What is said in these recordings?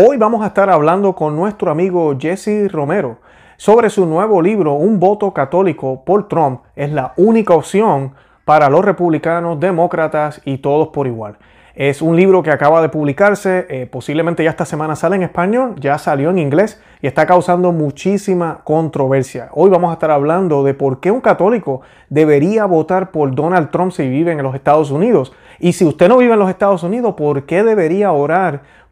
Hoy vamos a estar hablando con nuestro amigo Jesse Romero sobre su nuevo libro Un voto católico por Trump es la única opción para los republicanos, demócratas y todos por igual. Es un libro que acaba de publicarse, eh, posiblemente ya esta semana sale en español, ya salió en inglés y está causando muchísima controversia. Hoy vamos a estar hablando de por qué un católico debería votar por Donald Trump si vive en los Estados Unidos. Y si usted no vive en los Estados Unidos, ¿por qué debería orar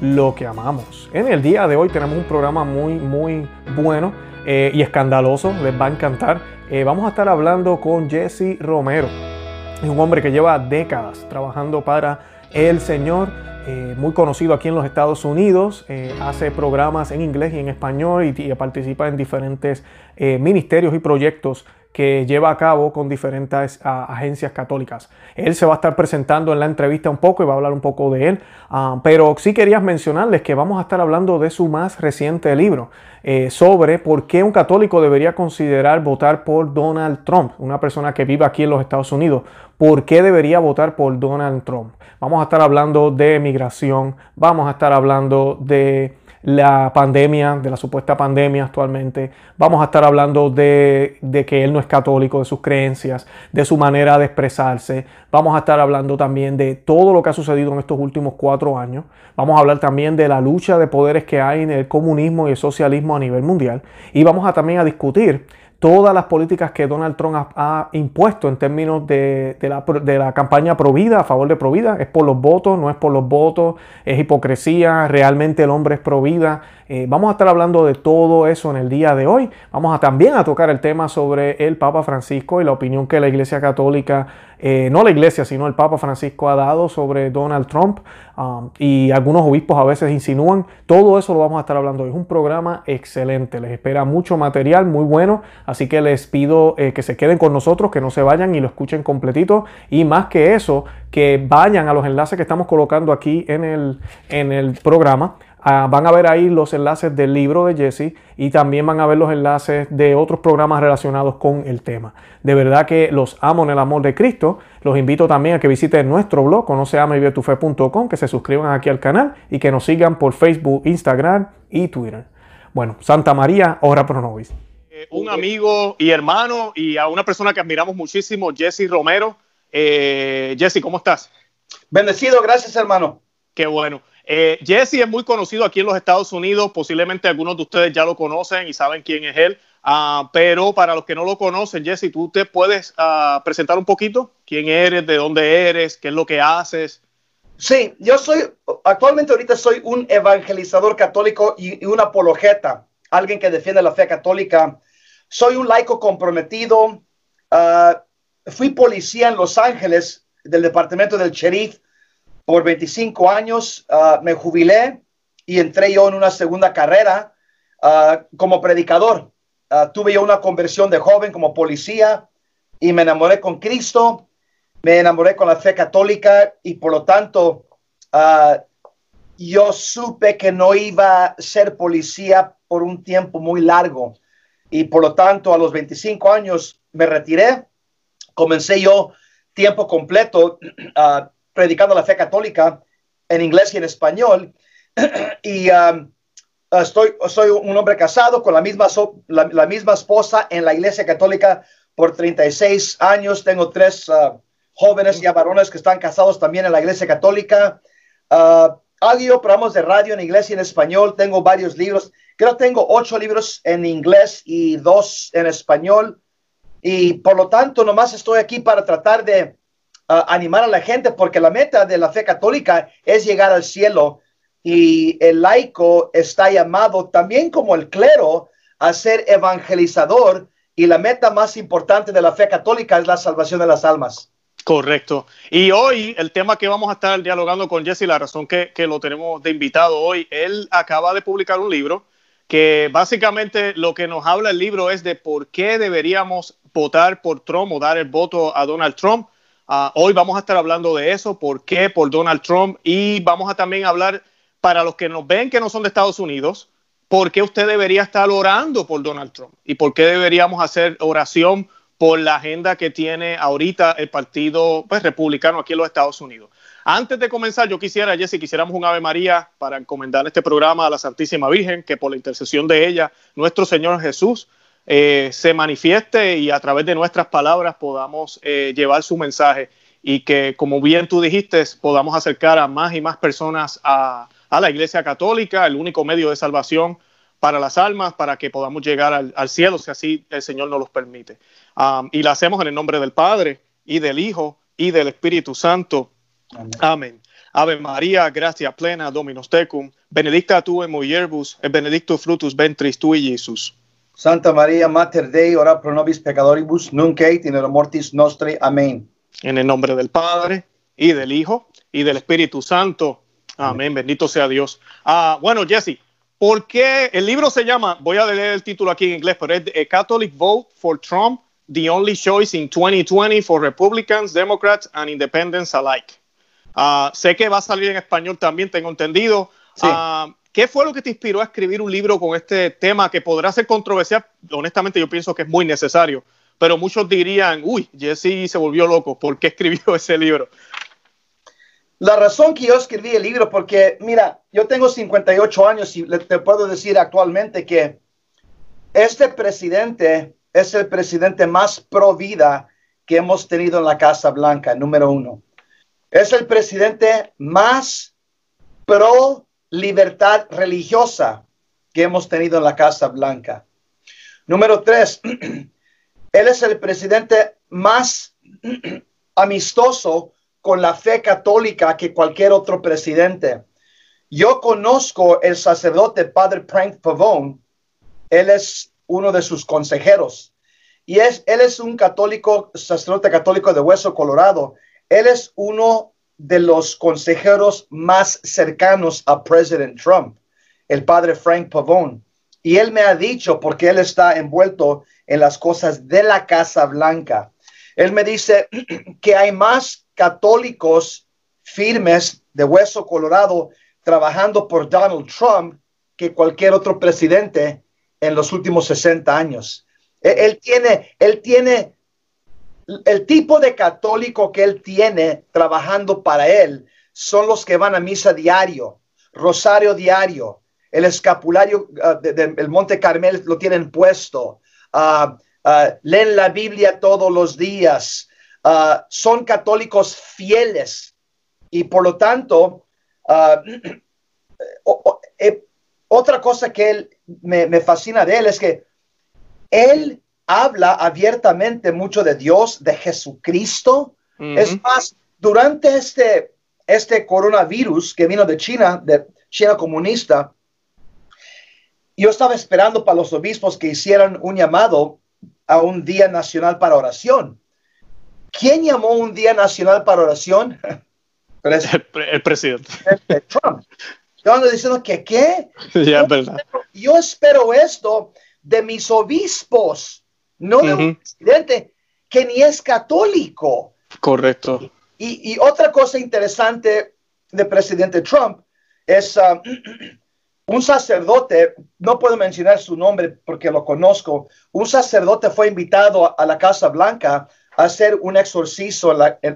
lo que amamos. En el día de hoy tenemos un programa muy, muy bueno eh, y escandaloso, les va a encantar. Eh, vamos a estar hablando con Jesse Romero, es un hombre que lleva décadas trabajando para el Señor eh, muy conocido aquí en los Estados Unidos, hace programas en inglés y en español y, participa en diferentes ministerios y proyectos que lleva a cabo con diferentes agencias católicas. Él se va a estar presentando en la entrevista un poco y va a hablar un poco de él, ah, pero sí quería mencionarles que vamos a estar hablando de su más reciente libro eh, sobre por qué un católico debería considerar votar por Donald Trump, una persona que vive aquí en los Estados Unidos. ¿Por qué debería votar por Donald Trump? Vamos a estar hablando de migración, vamos a estar hablando de la pandemia, de la supuesta pandemia actualmente. Vamos a estar hablando de, que él no es católico, de sus creencias, de su manera de expresarse. Vamos a estar hablando también de todo lo que ha sucedido en estos últimos cuatro años. Vamos a hablar también de la lucha de poderes que hay en el comunismo y el socialismo a nivel mundial. Y vamos a también a discutir todas las políticas que Donald Trump ha, impuesto en términos de, la, de, la, campaña Provida, a favor de Provida, es por los votos, no es por los votos, es hipocresía, realmente el hombre es Provida. Eh, vamos a estar hablando de todo eso en el día de hoy. Vamos a también a tocar el tema sobre el Papa Francisco y la opinión que la Iglesia Católica eh, no la iglesia, sino el Papa Francisco ha dado sobre Donald Trump um, y algunos obispos a veces insinúan. Todo eso lo vamos a estar hablando hoy. Es un programa excelente, les espera mucho material, muy bueno, así que les pido eh, que se queden con nosotros, que no se vayan y lo escuchen completito y más que eso, que vayan a los enlaces que estamos colocando aquí en el, en el programa Ah, van a ver ahí los enlaces del libro de Jesse y también van a ver los enlaces de otros programas relacionados con el tema. De verdad que los amo en el amor de Cristo. Los invito también a que visiten nuestro blog, conoceamaybietufe.com, que se suscriban aquí al canal y que nos sigan por Facebook, Instagram y Twitter. Bueno, Santa María, ora pro nobis. Eh, un amigo y hermano y a una persona que admiramos muchísimo, Jesse Romero. Eh, Jesse, ¿cómo estás? Bendecido, gracias hermano. Qué bueno. Eh, Jesse es muy conocido aquí en los Estados Unidos, posiblemente algunos de ustedes ya lo conocen y saben quién es él, ah, pero para los que no lo conocen, Jesse, ¿tú te puedes ah, presentar un poquito? ¿Quién eres? ¿De dónde eres? ¿Qué es lo que haces? Sí, yo soy, actualmente ahorita soy un evangelizador católico y, un apologeta, alguien que defiende la fe católica. Soy un laico comprometido. Ah, fui policía en Los Ángeles del departamento del sheriff por 25 años ah, me jubilé y entré yo en una segunda carrera ah, como predicador. Tuve yo una conversión de joven como policía y me enamoré con Cristo, me enamoré con la fe católica y por lo tanto yo supe que no iba a ser policía por un tiempo muy largo y por lo tanto a los 25 años me retiré, comencé yo tiempo completo predicando la fe católica en inglés y en español. y um, estoy, soy un hombre casado con la misma, la, misma esposa en la iglesia católica por 36 años. Tengo tres uh, jóvenes y varones que están casados también en la iglesia católica. Uh, hago programas de radio en inglés y en español. Tengo varios libros. Creo que tengo ocho libros en inglés y dos en español. Y por lo tanto, nomás estoy aquí para tratar de animar a la gente, porque la meta de la fe católica es llegar al cielo y el laico está llamado también como el clero a ser evangelizador y la meta más importante de la fe católica es la salvación de las almas. Correcto. Y hoy el tema que vamos a estar dialogando con Jesse, la razón que, que lo tenemos de invitado hoy, él acaba de publicar un libro que básicamente lo que nos habla el libro es de por qué deberíamos votar por Trump o dar el voto a Donald Trump. Ah, hoy vamos a estar hablando de eso, por qué por Donald Trump y vamos a también hablar para los que nos ven que no son de Estados Unidos, por qué usted debería estar orando por Donald Trump y por qué deberíamos hacer oración por la agenda que tiene ahorita el Partido pues, Republicano aquí en los Estados Unidos. Antes de comenzar, yo quisiera, Jesse, quisiéramos un Ave María para encomendar este programa a la Santísima Virgen, que por la intercesión de ella, nuestro Señor Jesús eh, se manifieste y a través de nuestras palabras podamos eh, llevar su mensaje y que, como bien tú dijiste, podamos acercar a más y más personas a, la Iglesia Católica, el único medio de salvación para las almas, para que podamos llegar al, cielo, si así el Señor nos los permite. Um, y la hacemos en el nombre del Padre y del Hijo y del Espíritu Santo. Amén. Ave María, gracia plena, Dominus tecum, benedicta tu en mulieribus, et benedictus frutus ventris tui, Jesús. Santa María, Mater Dei, ora pro nobis peccatoribus, nunc et in mortis nostri. Amén. En el nombre del Padre, y del Hijo, y del Espíritu Santo. Amén. Bendito sea Dios. Ah, bueno, Jesse, ¿por qué el libro se llama, voy a leer el título aquí en inglés, pero es A Catholic Vote for Trump, the only choice in 2020 for Republicans, Democrats, and Independents alike? Ah, sé que va a salir en español también, tengo entendido. Ah, ¿Qué fue lo que te inspiró a escribir un libro con este tema que podrá ser controversial? Honestamente, yo pienso que es muy necesario, pero muchos dirían, uy, Jesse se volvió loco, ¿por qué escribió ese libro? La razón que yo escribí el libro, porque mira, yo tengo 58 años y te puedo decir actualmente que este presidente es el presidente más pro vida que hemos tenido en la Casa Blanca, número uno. Es el presidente más pro libertad religiosa que hemos tenido en la Casa Blanca. Número tres, él es el presidente más amistoso con la fe católica que cualquier otro presidente. Yo conozco el sacerdote Padre Frank Pavone. Él es uno de sus consejeros. Y es, él es un católico, sacerdote católico de Hueso Colorado. Él es uno de los consejeros más cercanos a President Trump, el padre Frank Pavone. Y él me ha dicho, porque él está envuelto en las cosas de la Casa Blanca, él me dice que hay más católicos firmes de hueso colorado trabajando por Donald Trump que cualquier otro presidente en los últimos 60 años. Él tiene, él tiene el tipo de católico que él tiene trabajando para él son los que van a misa diario, rosario diario, el escapulario ah, del Monte Carmel lo tienen puesto, uh, leen la Biblia todos los días, son católicos fieles. Y por lo tanto, eh, otra cosa que me, me fascina de él es que él habla abiertamente mucho de Dios, de Jesucristo. Es más, durante este, este coronavirus que vino de China, de China comunista, yo estaba esperando para los obispos que hicieran un llamado a un día nacional para oración. ¿Quién llamó un día nacional para oración? el, presidente. Trump. Yo ando diciendo que qué. Ya, verdad. yo espero esto de mis obispos no de un presidente que ni es católico. Correcto. Y, otra cosa interesante de presidente Trump es um, un sacerdote, no puedo mencionar su nombre porque lo conozco, un sacerdote fue invitado a, la Casa Blanca a hacer un exorcismo,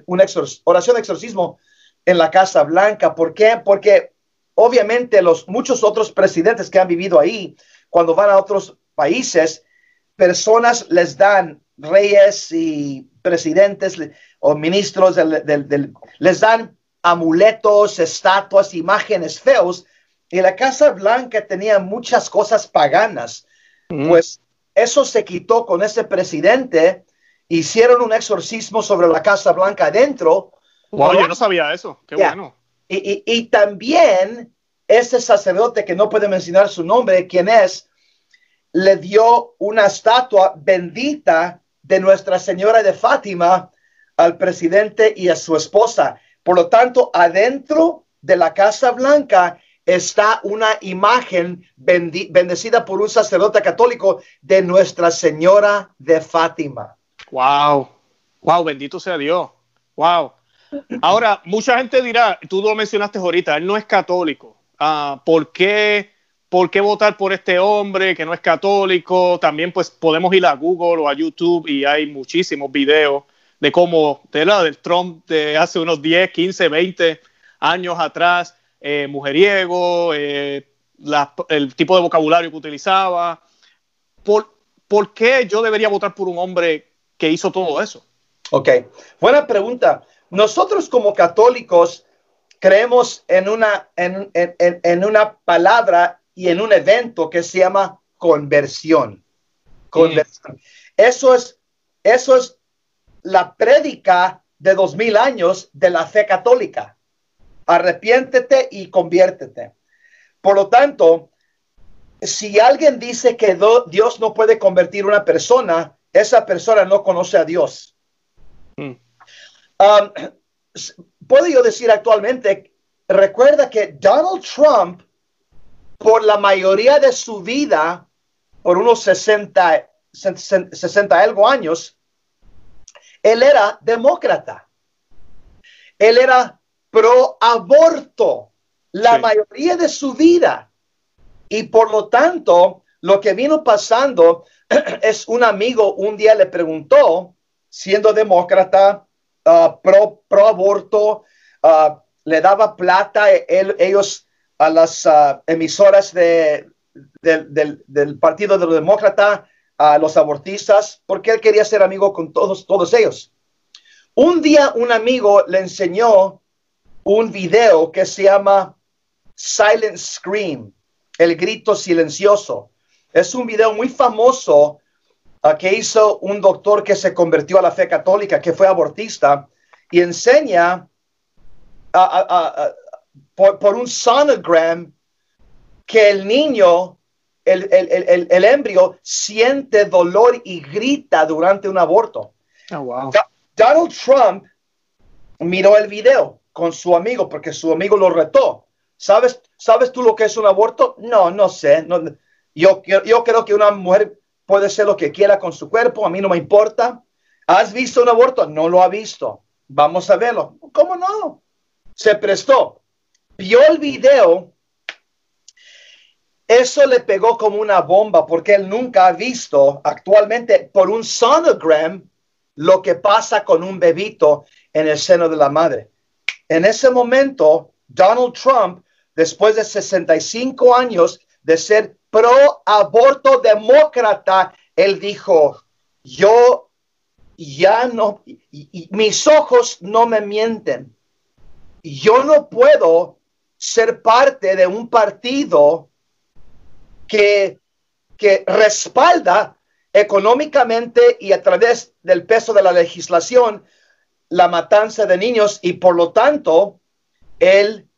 una oración de exorcismo en la Casa Blanca. ¿Por qué? Porque obviamente los muchos otros presidentes que han vivido ahí, cuando van a otros países, personas les dan, reyes y presidentes o ministros, les dan amuletos, estatuas, imágenes feos. Y la Casa Blanca tenía muchas cosas paganas. Mm. Pues eso se quitó con ese presidente. Hicieron un exorcismo sobre la Casa Blanca adentro. Wow, yo no sabía eso. Qué bueno. Y, y, también ese sacerdote que no puede mencionar su nombre, quien es, le dio una estatua bendita de Nuestra Señora de Fátima al presidente y a su esposa. Por lo tanto, adentro de la Casa Blanca está una imagen bendecida por un sacerdote católico de Nuestra Señora de Fátima. Wow, wow, bendito sea Dios. Wow. Ahora, mucha gente dirá, tú lo mencionaste ahorita, él no es católico. Ah, ¿por, qué, ¿Por qué votar por este hombre que no es católico? También pues podemos ir a Google o a YouTube y hay muchísimos videos de cómo, de la del Trump de hace unos 10, 15, 20 años atrás, eh, mujeriego, eh, el tipo de vocabulario que utilizaba. ¿Por, ¿Por qué yo debería votar por un hombre que hizo todo eso? Ok, buena pregunta. Nosotros como católicos creemos en una, en, en, una palabra y en un evento que se llama conversión. Conversión. Eso es, eso es la prédica de dos mil años de la fe católica. Arrepiéntete y conviértete. Por lo tanto, si alguien dice que Dios no puede convertir una persona, esa persona no conoce a Dios. Mm. Um, puedo yo decir actualmente, recuerda que Donald Trump, por la mayoría de su vida, por unos 60, 60 algo años, él era demócrata. Él era pro aborto la mayoría de su vida. Y por lo tanto, lo que vino pasando es un amigo un día le preguntó, siendo demócrata, uh, pro, pro, aborto, uh, le daba plata ellos a las uh, emisoras de, del, Partido de los Demócratas, a los abortistas, porque él quería ser amigo con todos, todos ellos. Un día un amigo le enseñó un video que se llama Silent Scream, el grito silencioso. Es un video muy famoso uh, que hizo un doctor que se convirtió a la fe católica, que fue abortista, y enseña por, un sonogram que el niño, el, el, el, embrio, siente dolor y grita durante un aborto. Oh, Donald Trump miró el video con su amigo porque su amigo lo retó. ¿Sabes, ¿Sabes tú lo que es un aborto? No, no sé. No, yo, yo creo que una mujer puede ser lo que quiera con su cuerpo, a mí no me importa. ¿Has visto un aborto? No lo ha visto. Vamos a verlo. ¿Cómo no? Se prestó. Vio el video. Eso le pegó como una bomba porque él nunca ha visto actualmente por un sonogram lo que pasa con un bebito en el seno de la madre. En ese momento, Donald Trump, después de 65 años de ser pro aborto demócrata, él dijo, yo ya no, mis ojos no me mienten. Yo no puedo ser parte de un partido que, que respalda económicamente y a través del peso de la legislación la matanza de niños y por lo tanto él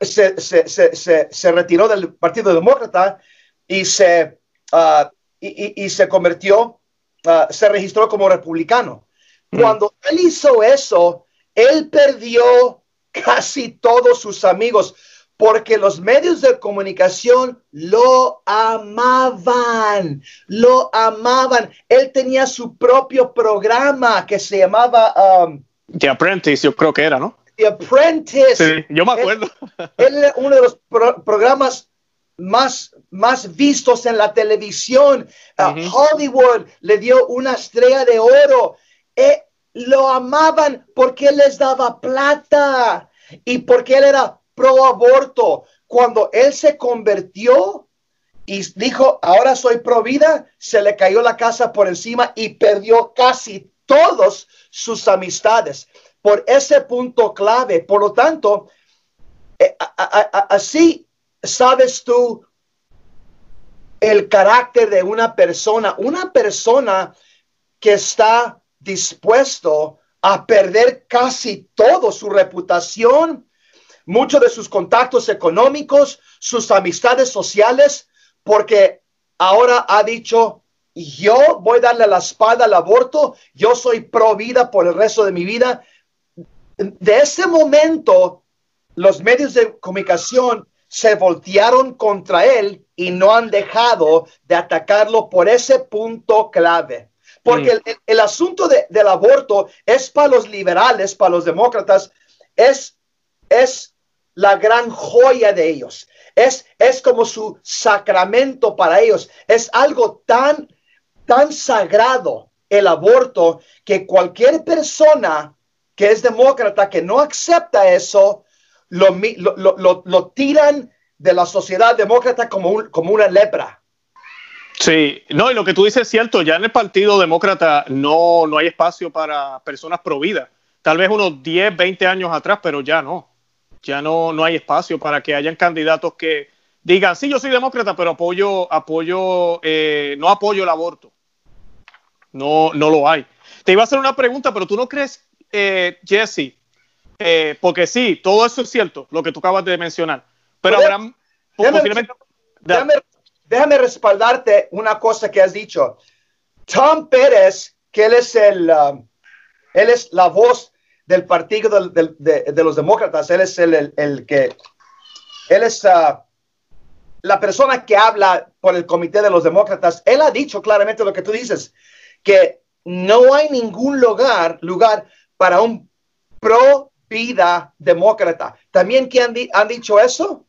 se, se, retiró del Partido Demócrata y se, uh, y, se convirtió, uh, se registró como republicano. Mm. Cuando él hizo eso, él perdió casi todos sus amigos porque los medios de comunicación lo amaban, lo amaban. Él tenía su propio programa que se llamaba... Um, The Apprentice, yo creo que era, ¿no? The Apprentice. Sí, yo me acuerdo. Él, era uno de los programas más, más vistos en la televisión. Hollywood le dio una estrella de oro. Eh, lo amaban porque él les daba plata y porque él era pro aborto. Cuando él se convirtió y dijo, ahora soy pro vida, se le cayó la casa por encima y perdió casi todos sus amistades por ese punto clave. Por lo tanto, eh, así sabes tú el carácter de una persona, una persona que está dispuesto a perder casi todo su reputación, muchos de sus contactos económicos, sus amistades sociales, porque ahora ha dicho, yo voy a darle la espalda al aborto, yo soy pro vida por el resto de mi vida. De ese momento, los medios de comunicación se voltearon contra él y no han dejado de atacarlo por ese punto clave. Porque el, asunto del aborto es para los liberales, para los demócratas, es, es la gran joya de ellos. Es, es como su sacramento para ellos. Es algo tan, tan sagrado el aborto que cualquier persona que es demócrata que no acepta eso, lo, lo, tiran de la sociedad demócrata como, como una lepra. Sí, no, y lo que tú dices es cierto, ya en el Partido Demócrata no, no hay espacio para personas providas. Tal vez unos 10, 20 años atrás, pero ya no. Ya no, no hay espacio para que hayan candidatos que digan, sí, yo soy demócrata, pero apoyo, apoyo, eh, no apoyo el aborto. No, no lo hay. Te iba a hacer una pregunta, pero tú no crees, eh, Jesse, eh, porque sí, todo eso es cierto, lo que tú acabas de mencionar. Pero habrá déjame, respaldarte una cosa que has dicho. Tom Pérez, que él es el, um, él es la voz del partido de, los demócratas, él es el, el, que, él es uh, la persona que habla por el comité de los demócratas. Él ha dicho claramente lo que tú dices, que no hay ningún lugar, lugar para un pro vida demócrata. También que han, han dicho eso,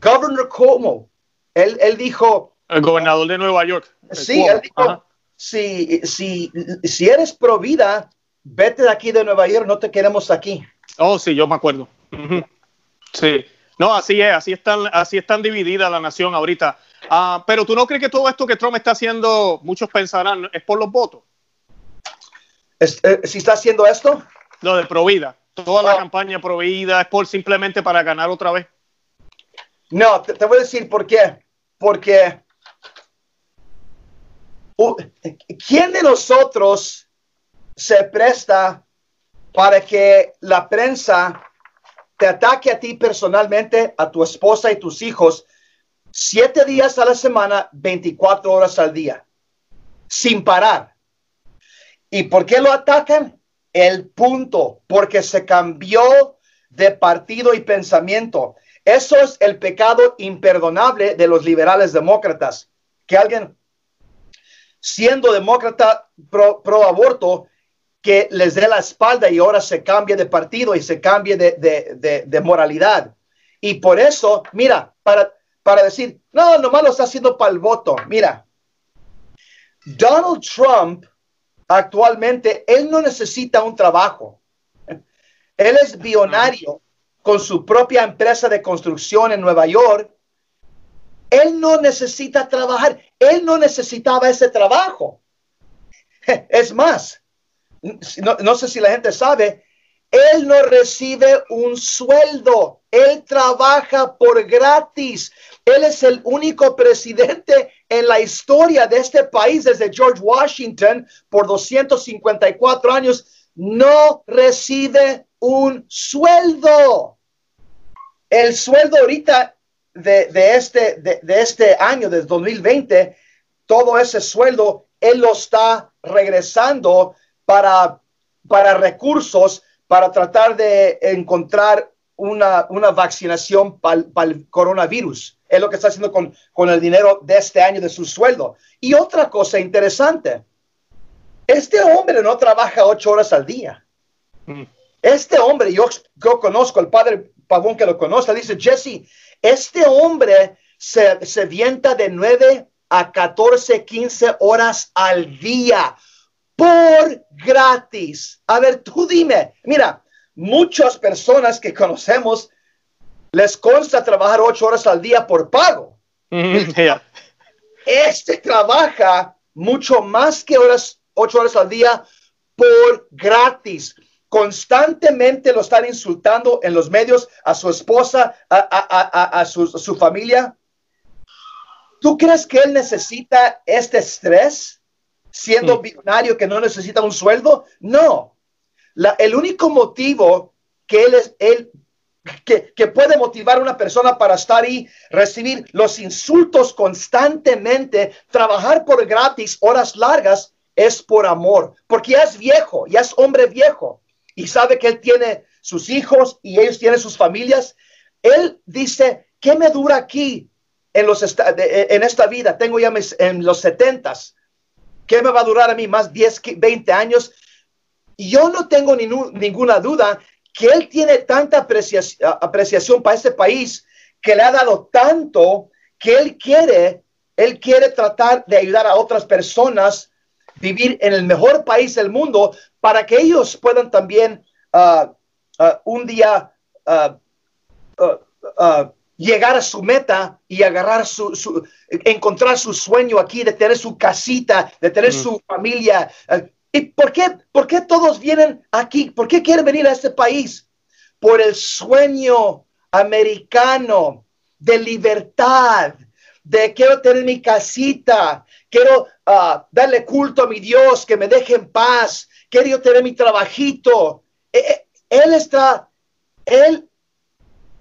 Governor Cuomo, él, él, dijo... El gobernador de Nueva York. Sí, él dijo, si, si, si eres pro vida, vete de aquí de Nueva York, no te queremos aquí. Oh, sí, yo me acuerdo. Sí. No, así es, así están, así están dividida la nación ahorita. Ah, pero tú no crees que todo esto que Trump está haciendo, muchos pensarán, es por los votos. Eh, ¿Si está haciendo esto? Lo de Provida. Toda la campaña Provida es por simplemente para ganar otra vez. No, te, voy a decir por qué. Porque ¿quién de nosotros se presta para que la prensa te ataque a ti personalmente, a tu esposa y tus hijos, siete días a la semana, 24 horas al día, sin parar? ¿Y por qué lo atacan? El punto, porque se cambió de partido y pensamiento. Eso es el pecado imperdonable de los liberales demócratas. Que alguien, siendo demócrata pro, aborto, que les dé la espalda y ahora se cambie de partido y se cambie de, moralidad. Y por eso, mira, para, decir, no, nomás lo está haciendo para el voto. Mira, Donald Trump actualmente, él no necesita un trabajo. Él es billonario con su propia empresa de construcción en Nueva York. Él no necesita trabajar. Él no necesitaba ese trabajo. Es más, no, sé si la gente sabe, él no recibe un sueldo. Él trabaja por gratis. Él es el único presidente en la historia de este país desde George Washington por 254 años. No recibe un sueldo. El sueldo ahorita de, este, de, este año, de 2020, todo ese sueldo, él lo está regresando para, para recursos, para tratar de encontrar una, una para el coronavirus. Es lo que está haciendo con, con el dinero de este año de su sueldo. Y otra cosa interesante, este hombre no trabaja ocho horas al día. Mm. Este hombre, yo, yo conozco al padre Pavón que lo conoce, dice, Jesse, este hombre se, se vienta de 9 a 14, 15 horas al día por gratis. A ver, tú dime, mira, muchas personas que conocemos les consta trabajar ocho horas al día por pago. Este trabaja mucho más que horas, ocho horas al día por gratis constantemente lo están insultando en los medios a su esposa, a, su, familia. ¿Tú crees que él necesita este estrés siendo mm. millonario que no necesita un sueldo? No. el único motivo que él es, él, que, que, puede motivar a una persona para estar ahí, recibir los insultos constantemente, trabajar por gratis, horas largas, es por amor, porque ya es viejo, ya es hombre viejo y sabe que él tiene sus hijos y ellos tienen sus familias, él dice, ¿qué me dura aquí en, en esta vida? Tengo ya en los setentas. ¿Qué me va a durar a mí? ¿Más 10, 20 años? Yo no tengo ninguna duda que él tiene tanta apreciación, apreciación para este país que le ha dado tanto que él quiere, él quiere tratar de ayudar a otras personas vivir en el mejor país del mundo para que ellos puedan también uh, uh, un día uh, llegar a su meta y agarrar su, encontrar su sueño aquí de tener su casita, de tener su familia. ¿Y por qué, por qué todos vienen aquí? ¿Por qué quieren venir a este país? Por el sueño americano de libertad, de quiero tener mi casita, quiero ah, darle culto a mi Dios, que me deje en paz, quiero tener mi trabajito. E, e, él está, él,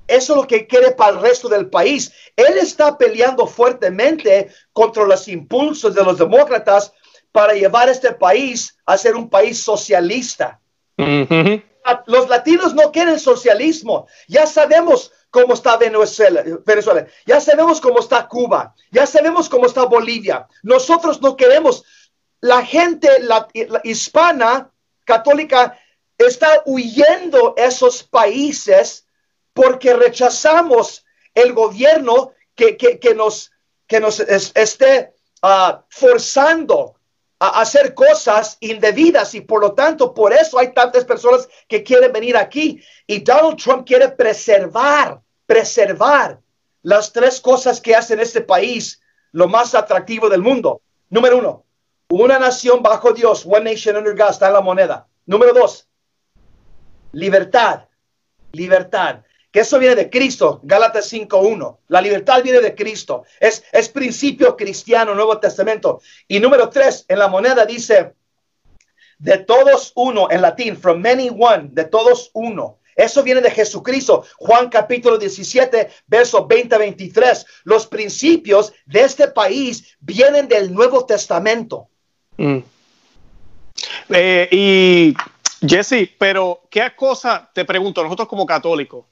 eso es lo que quiere para el resto del país. Él está peleando fuertemente contra los impulsos de los demócratas para llevar este país a ser un país socialista. Los latinos no quieren socialismo. Ya sabemos cómo está Venezuela, ya sabemos cómo está Cuba, ya sabemos cómo está Bolivia. Nosotros no queremos, la gente hispana católica está huyendo esos países porque rechazamos el gobierno que, nos, que nos esté ah, forzando a hacer cosas indebidas y por lo tanto por eso hay tantas personas que quieren venir aquí y Donald Trump quiere preservar, preservar las tres cosas que hacen este país lo más atractivo del mundo. Número uno, una nación bajo Dios, one nation under God, está en la moneda. Número dos, libertad, libertad que eso viene de Cristo, Gálatas 5.1. La libertad viene de Cristo. Es, es principio cristiano, Nuevo Testamento. Y número tres, en la moneda dice, de todos uno, en latín, from many one, de todos uno. Eso viene de Jesucristo. Juan capítulo 17, verso 20 23. Los principios de este país vienen del Nuevo Testamento. Mm. Eh, y Jesse, pero ¿qué cosa, te pregunto, nosotros como católicos,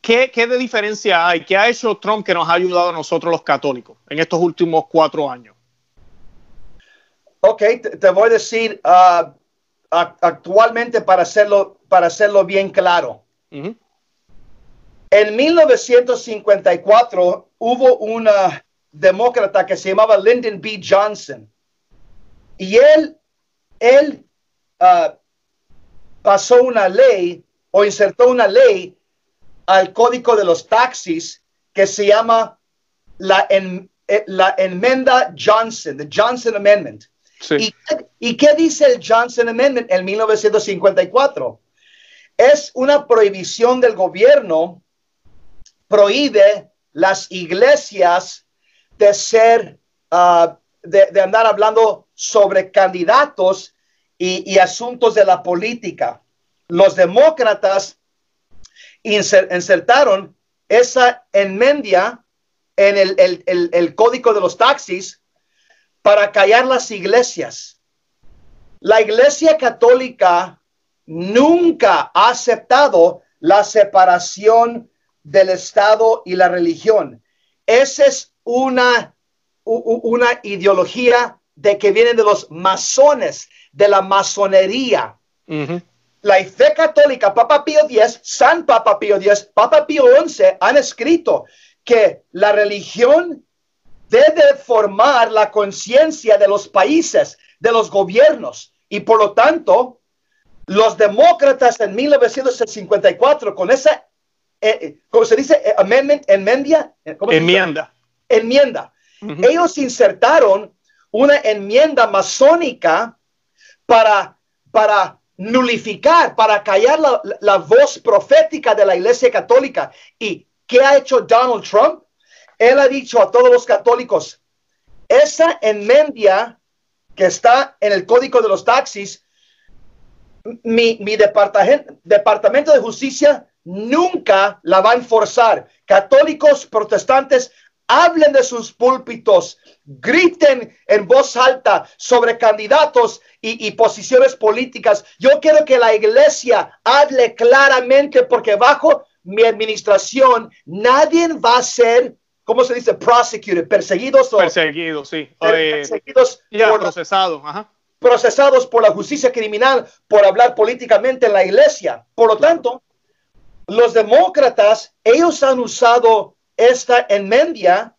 ¿Qué, de diferencia hay? ¿Qué ha hecho Trump que nos ha ayudado a nosotros los católicos en estos últimos cuatro años? Ok, te, voy a decir uh, actualmente para hacerlo, para hacerlo bien claro. En 1954 hubo una demócrata que se llamaba Lyndon B. Johnson y él, él uh, pasó una ley o insertó una ley al código de los taxis que se llama la, en, eh, la enmienda Johnson, the Johnson Amendment. ¿Y, ¿Y, qué dice el Johnson Amendment en 1954? Es una prohibición del gobierno, prohíbe las iglesias de ser, uh, de, de, andar hablando sobre candidatos y, y asuntos de la política. Los demócratas insertaron esa enmendia en el, código de los taxis para callar las iglesias. La iglesia católica nunca ha aceptado la separación del Estado y la religión. Esa es una, una ideología de que viene de los masones, de la masonería la fe católica, Papa Pío X, San Papa Pío X, Papa Pío XI han escrito que la religión debe formar la conciencia de los países, de los gobiernos, y por lo tanto, los demócratas en 1954, con esa, eh, eh, ¿cómo se dice? Eh, amendment, enmendia, enmienda. Enmienda. Ellos insertaron una enmienda masónica para, para nulificar, para callar la, voz profética de la Iglesia Católica. ¿Y qué ha hecho Donald Trump? Él ha dicho a todos los católicos, esa enmendia que está en el código de los taxis, mi, mi departamento, departamento de justicia nunca la va a enforzar. Católicos, protestantes, hablen de sus púlpitos, griten en voz alta sobre candidatos y, posiciones políticas. Yo quiero que la iglesia hable claramente porque bajo, mi administración, nadie va a ser, ¿cómo se dice? Prosecuted, perseguidos o perseguidos, sí. Perseguidos ya, procesados, ajá. procesados por la justicia criminal por hablar políticamente en la iglesia. Por lo tanto, los demócratas, ellos han usado esta enmendia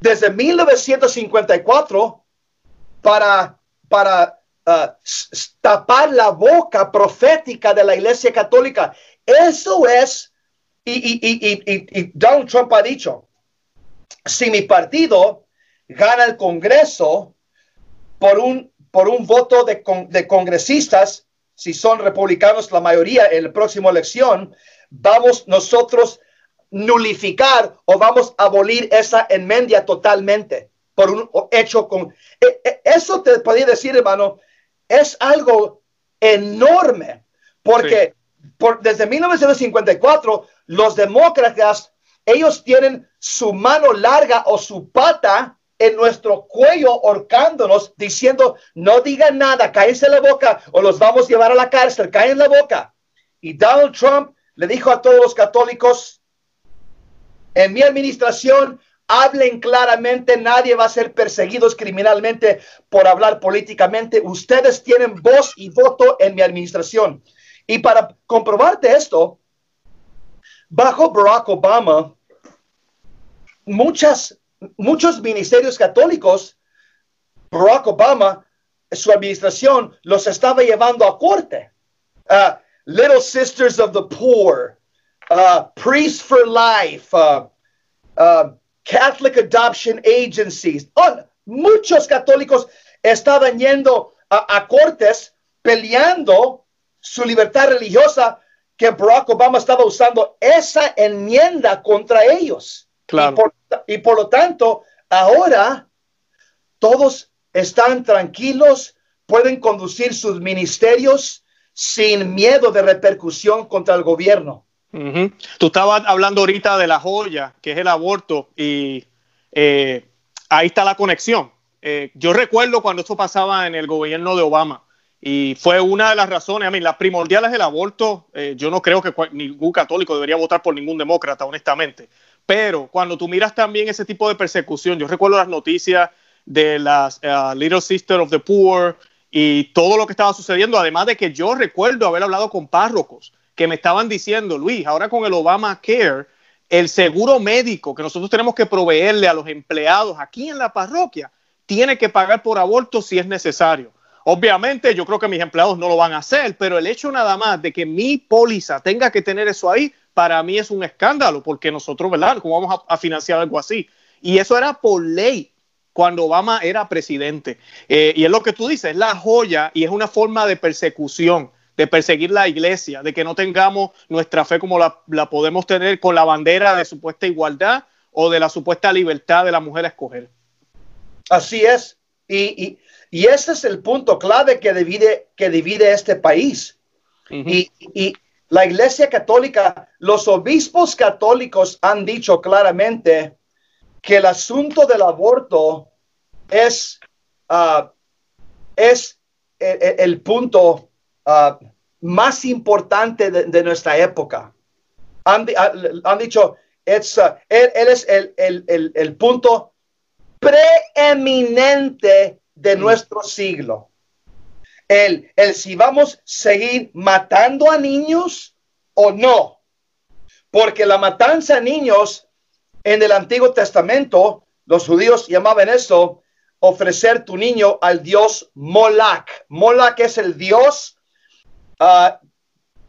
desde 1954 para, para uh, tapar la boca profética de la iglesia católica. Eso es, y, y, y, y, Donald Trump ha dicho, si mi partido gana el Congreso por un, por un voto de, de congresistas, si son republicanos la mayoría en la próxima elección, vamos nosotros nulificar o vamos a abolir esa enmienda totalmente por un hecho con... E, e, eso te podría decir, hermano, es algo enorme, porque por, desde 1954 los demócratas, ellos tienen su mano larga o su pata en nuestro cuello ahorcándonos, diciendo, no digan nada, cállense la boca o los vamos a llevar a la cárcel, caen la boca. Y Donald Trump le dijo a todos los católicos, en mi administración, hablen claramente, nadie va a ser perseguidos criminalmente por hablar políticamente. Ustedes tienen voz y voto en mi administración. Y para comprobarte esto, bajo Barack Obama, muchas muchos ministerios católicos, Barack Obama, su administración los estaba llevando a corte. Uh, Little Sisters of the Poor, uh, Priests for Life, uh, Catholic Adoption Agencies. Oh, muchos católicos estaban yendo a, a cortes peleando su libertad religiosa que Barack Obama estaba usando esa enmienda contra ellos. Y, por, lo tanto, ahora todos están tranquilos, pueden conducir sus ministerios sin miedo de repercusión contra el gobierno. Tú estabas hablando ahorita de la joya, que es el aborto, y eh, ahí está la conexión. Eh, yo recuerdo cuando esto pasaba en el gobierno de Obama, y fue una de las razones, a mí, las primordiales del aborto, eh, yo no creo que ningún católico debería votar por ningún demócrata, honestamente. Pero cuando tú miras también ese tipo de persecución, yo recuerdo las noticias de las uh, Little Sister of the Poor y todo lo que estaba sucediendo, además de que yo recuerdo haber hablado con párrocos que me estaban diciendo, Luis, ahora con el Obama Care, el seguro médico que nosotros tenemos que proveerle a los empleados aquí en la parroquia, tiene que pagar por aborto si es necesario. Obviamente yo creo que mis empleados no lo van a hacer, pero el hecho nada más de que mi póliza tenga que tener eso ahí, para mí es un escándalo, porque nosotros, ¿verdad? ¿Cómo vamos a, financiar algo así? Y eso era por ley cuando Obama era presidente. Eh, y es lo que tú dices, es la joya y es una forma de persecución, de perseguir la iglesia, de que no tengamos nuestra fe como la, podemos tener con la bandera de supuesta igualdad o de la supuesta libertad de la mujer a escoger. Así es. Y, ese es el punto clave que divide, que divide este país. y, la Iglesia Católica, los obispos católicos han dicho claramente que el asunto del aborto es, ah, es el, punto ah, más importante de, nuestra época. Han, ah, dicho, él, es el, punto preeminente de nuestro siglo el, el si vamos a seguir matando a niños o no. Porque la matanza de niños en el Antiguo Testamento, los judíos llamaban eso ofrecer tu niño al dios Moloch. Moloch es el dios ah,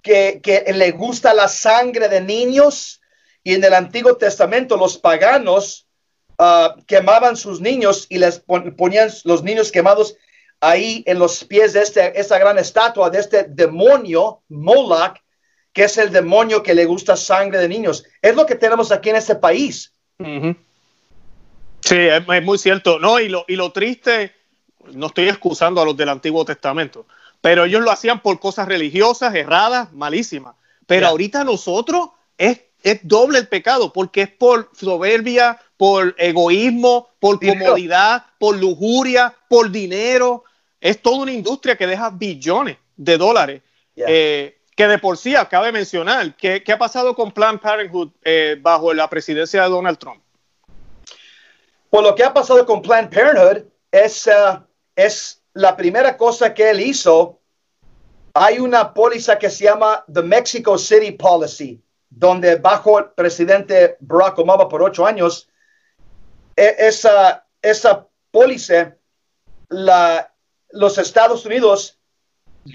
que, le gusta la sangre de niños y en el Antiguo Testamento los paganos uh, quemaban sus niños y les ponían los niños quemados ahí en los pies de esta gran estatua de este demonio, Moloch, que es el demonio que le gusta sangre de niños. Es lo que tenemos aquí en este país. Sí, es, muy cierto. No, y lo, y lo triste, no estoy excusando a los del Antiguo Testamento, pero ellos lo hacían por cosas religiosas, erradas, malísimas. Pero ahorita nosotros es, es doble el pecado, porque es por soberbia, por egoísmo, por comodidad, por lujuria, por dinero es toda una industria que deja billones de dólares, eh, que de por sí acabe mencionar. ¿Qué, qué ha pasado con Planned Parenthood eh, bajo la presidencia de Donald Trump? Pues lo que ha pasado con Planned Parenthood es, uh, es la primera cosa que él hizo. Hay una póliza que se llama The Mexico City Policy, donde bajo el presidente Barack Obama por ocho años, e, esa, esa póliza, la, los Estados Unidos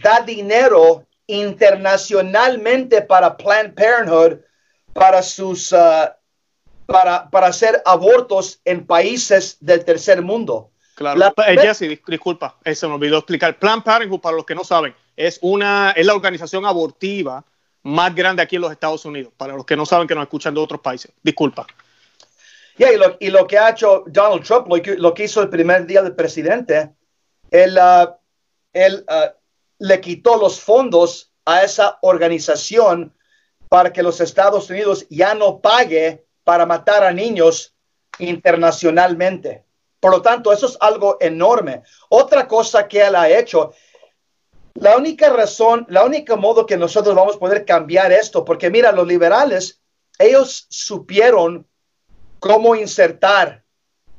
da dinero internacionalmente para Planned Parenthood para sus uh, para, para hacer abortos en países del tercer mundo. Claro, la, eh, Jesse, disculpa, eh, se me olvidó explicar. Planned Parenthood, para los que no saben, es una es la organización abortiva más grande aquí en los Estados Unidos. Para los que no saben que nos escuchan de otros países, disculpa. Yeah, y, lo, y lo que ha hecho Donald Trump, lo que, lo que hizo el primer día del presidente, él, uh, él uh, le quitó los fondos a esa organización para que los Estados Unidos ya no pague para matar a niños internacionalmente. Por lo tanto, eso es algo enorme. Otra cosa que él ha hecho, la única razón, la única modo que nosotros vamos a poder cambiar esto, porque mira, los liberales, ellos supieron cómo insertar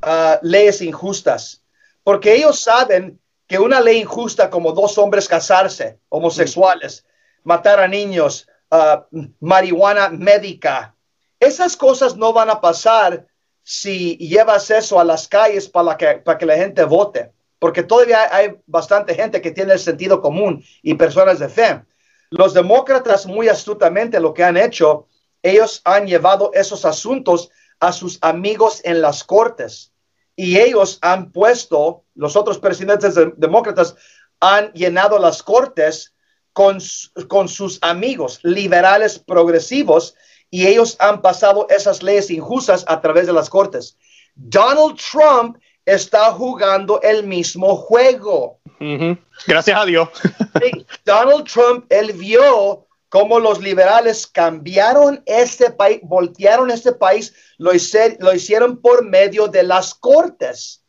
uh, leyes injustas, porque ellos saben que una ley injusta como dos hombres casarse, homosexuales, matar a niños, uh, marihuana médica, esas cosas no van a pasar si llevas eso a las calles para que, para que la gente vote, porque todavía hay bastante gente que tiene el sentido común y personas de fe. Los demócratas muy astutamente lo que han hecho, ellos han llevado esos asuntos a sus amigos en las cortes y ellos han puesto, los otros presidentes demócratas han llenado las cortes con, con sus amigos liberales progresivos y ellos han pasado esas leyes injustas a través de las cortes. Donald Trump está jugando el mismo juego. Gracias a Dios. Donald Trump, él vio cómo los liberales cambiaron este país, voltearon este país, lo, lo hicieron por medio de las cortes.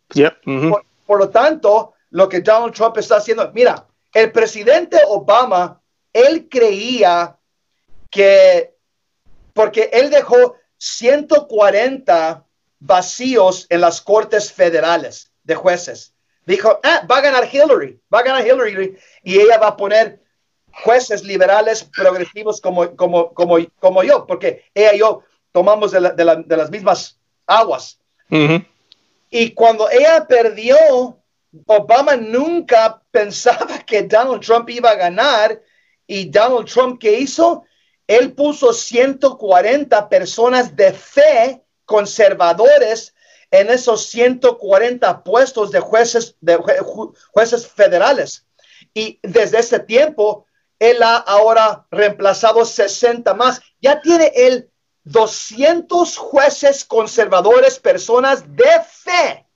por, lo tanto, lo que Donald Trump está haciendo, mira, el presidente Obama, él creía que porque él dejó 140 vacíos en las cortes federales de jueces. Dijo, ah, va a ganar Hillary, va a ganar Hillary y ella va a poner jueces liberales progresivos como, como, como, como yo, porque ella y yo tomamos de, las mismas aguas. Y cuando ella perdió, Obama nunca pensaba que Donald Trump iba a ganar y Donald Trump, ¿qué hizo? Él puso 140 personas de fe conservadores en esos 140 puestos de jueces, de jueces federales. Y desde ese tiempo, él ha ahora reemplazado 60 más. Ya tiene él 200 jueces conservadores, personas de fe,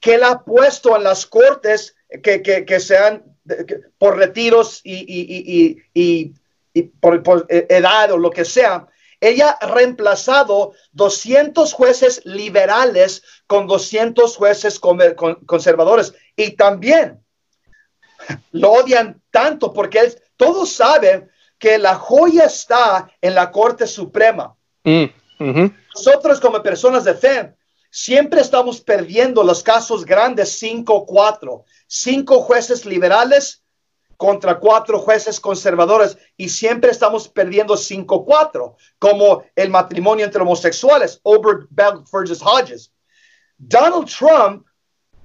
que él ha puesto en las cortes que, sean por retiros y por, eh, edad o lo que sea, ella ha reemplazado 200 jueces liberales con 200 jueces conservadores. Y también lo odian tanto porque todos saben que la joya está en la Corte Suprema. Mm, Nosotros como personas de fe siempre estamos perdiendo los casos grandes 5-4. Cinco jueces liberales contra cuatro jueces conservadores y siempre estamos perdiendo 5-4, como el matrimonio entre homosexuales, Oberberg versus Hodges. Donald Trump,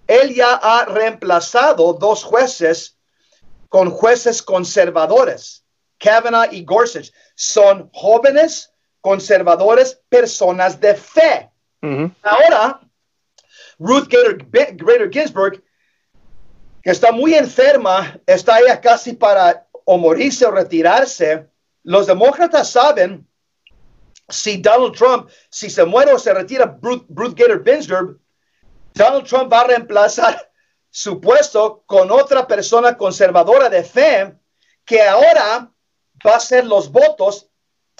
él ya ha reemplazado dos jueces con jueces conservadores. Kavanaugh y Gorsuch son jóvenes conservadores, personas de fe. Ahora, Ruth Gator Ginsburg está muy enferma, está ella casi para o morirse o retirarse, los demócratas saben si Donald Trump, si se muere o se retira Bruce, Gator Binsberg, Donald Trump va a reemplazar su puesto con otra persona conservadora de fe que ahora va a ser los votos.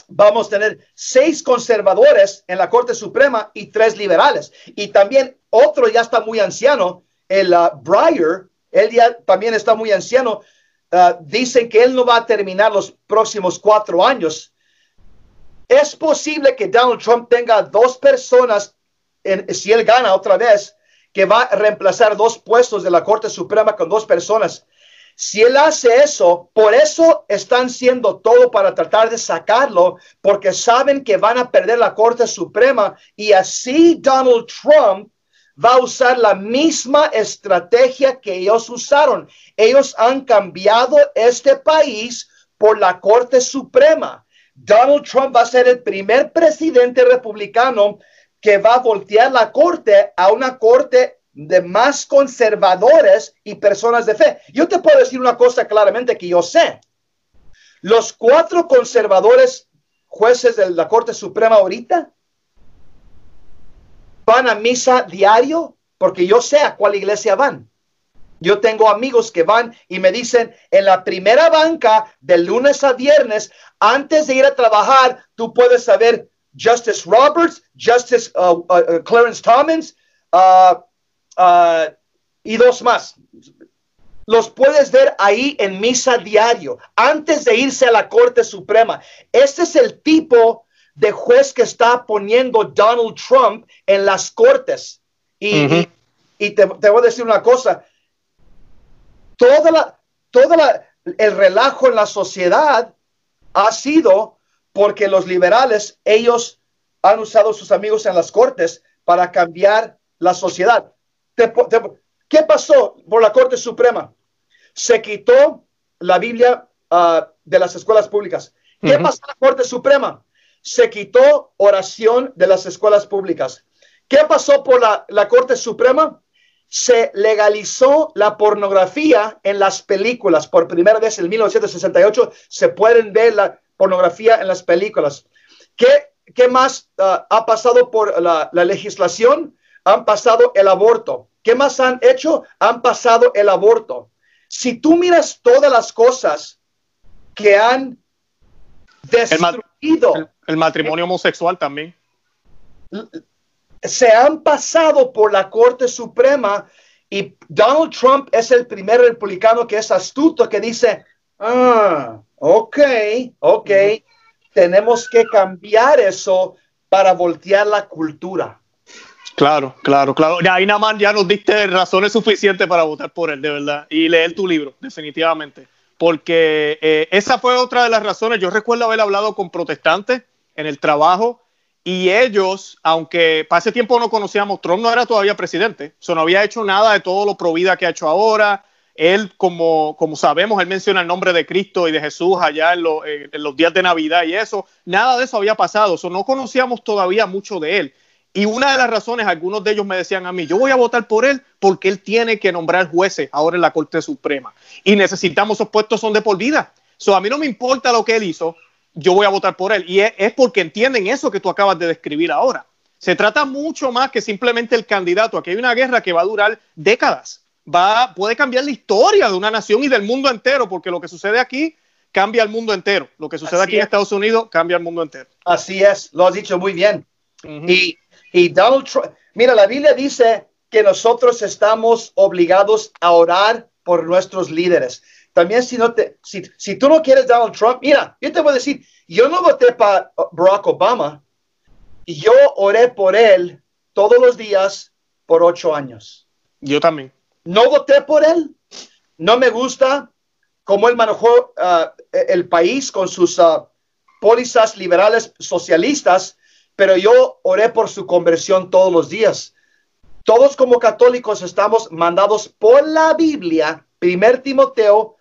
Vamos a tener seis conservadores en la Corte Suprema y tres liberales. Y también otro ya está muy anciano, el uh, Breyer, él ya también está muy anciano. uh, dicen que él no va a terminar los próximos cuatro años. Es posible que Donald Trump tenga dos personas, en, si él gana otra vez, que va a reemplazar dos puestos de la Corte Suprema con dos personas. Si él hace eso, por eso están haciendo todo para tratar de sacarlo, porque saben que van a perder la Corte Suprema y así Donald Trump va a usar la misma estrategia que ellos usaron. Ellos han cambiado este país por la Corte Suprema. Donald Trump va a ser el primer presidente republicano que va a voltear la corte a una corte de más conservadores y personas de fe. Yo te puedo decir una cosa claramente que yo sé. Los cuatro conservadores jueces de la Corte Suprema ahorita van a misa diario porque yo sé a cuál iglesia van. Yo tengo amigos que van y me dicen, en la primera banca de lunes a viernes, antes de ir a trabajar, tú puedes saber Justice Roberts, Justice uh, uh, uh, Clarence Thomas y dos más. Los puedes ver ahí en misa diario, antes de irse a la Corte Suprema. Este es el tipo de juez que está poniendo Donald Trump en las cortes. Y, y, te, te, voy a decir una cosa, toda la, toda la, el relajo en la sociedad ha sido porque los liberales, ellos han usado sus amigos en las cortes para cambiar la sociedad. ¿Qué pasó por la Corte Suprema? Se quitó la Biblia uh, de las escuelas públicas. ¿Qué pasó en la Corte Suprema? Se quitó oración de las escuelas públicas. ¿Qué pasó por la, la Corte Suprema? se legalizó la pornografía en las películas. Por primera vez en 1968 se pueden ver la pornografía en las películas. ¿Qué, qué más uh, ha pasado por la, la, legislación? Han pasado el aborto. ¿Qué más han hecho? Han pasado el aborto. Si tú miras todas las cosas que han destruido. El, el, matrimonio homosexual también se han pasado por la Corte Suprema y Donald Trump es el primer republicano que es astuto, que dice, ah, ok, ok, tenemos que cambiar eso para voltear la cultura. Claro, claro, claro. Ya ahí nada más ya nos diste razones suficientes para votar por él, de verdad. Y leer tu libro, definitivamente. Porque eh, esa fue otra de las razones. Yo recuerdo haber hablado con protestantes en el trabajo y ellos, aunque para ese tiempo no conocíamos, Trump no era todavía presidente, o no había hecho nada de todo lo pro vida que ha hecho ahora. Él, como, como sabemos, él menciona el nombre de Cristo y de Jesús allá en, lo, en, los días de Navidad y eso. Nada de eso había pasado, o no conocíamos todavía mucho de él. Y una de las razones, algunos de ellos me decían a mí, yo voy a votar por él porque él tiene que nombrar jueces ahora en la Corte Suprema. Y necesitamos esos puestos son de por vida. So, a mí no me importa lo que él hizo, yo voy a votar por él. Y es, es, porque entienden eso que tú acabas de describir ahora. Se trata mucho más que simplemente el candidato. Aquí hay una guerra que va a durar décadas. Va, puede cambiar la historia de una nación y del mundo entero, porque lo que sucede aquí cambia el mundo entero. Lo que sucede Así aquí es. en Estados Unidos cambia el mundo entero. Así es, lo has dicho muy bien. Uh -huh. y, y Donald Trump, mira, la Biblia dice que nosotros estamos obligados a orar por nuestros líderes. También si, no te, si, si tú no quieres Donald Trump, mira, yo te voy a decir, yo no voté para Barack Obama, y yo oré por él todos los días por ocho años. Yo también. No voté por él, no me gusta cómo él manejó uh, el país con sus uh, pólizas liberales socialistas, pero yo oré por su conversión todos los días. Todos como católicos estamos mandados por la Biblia, primer Timoteo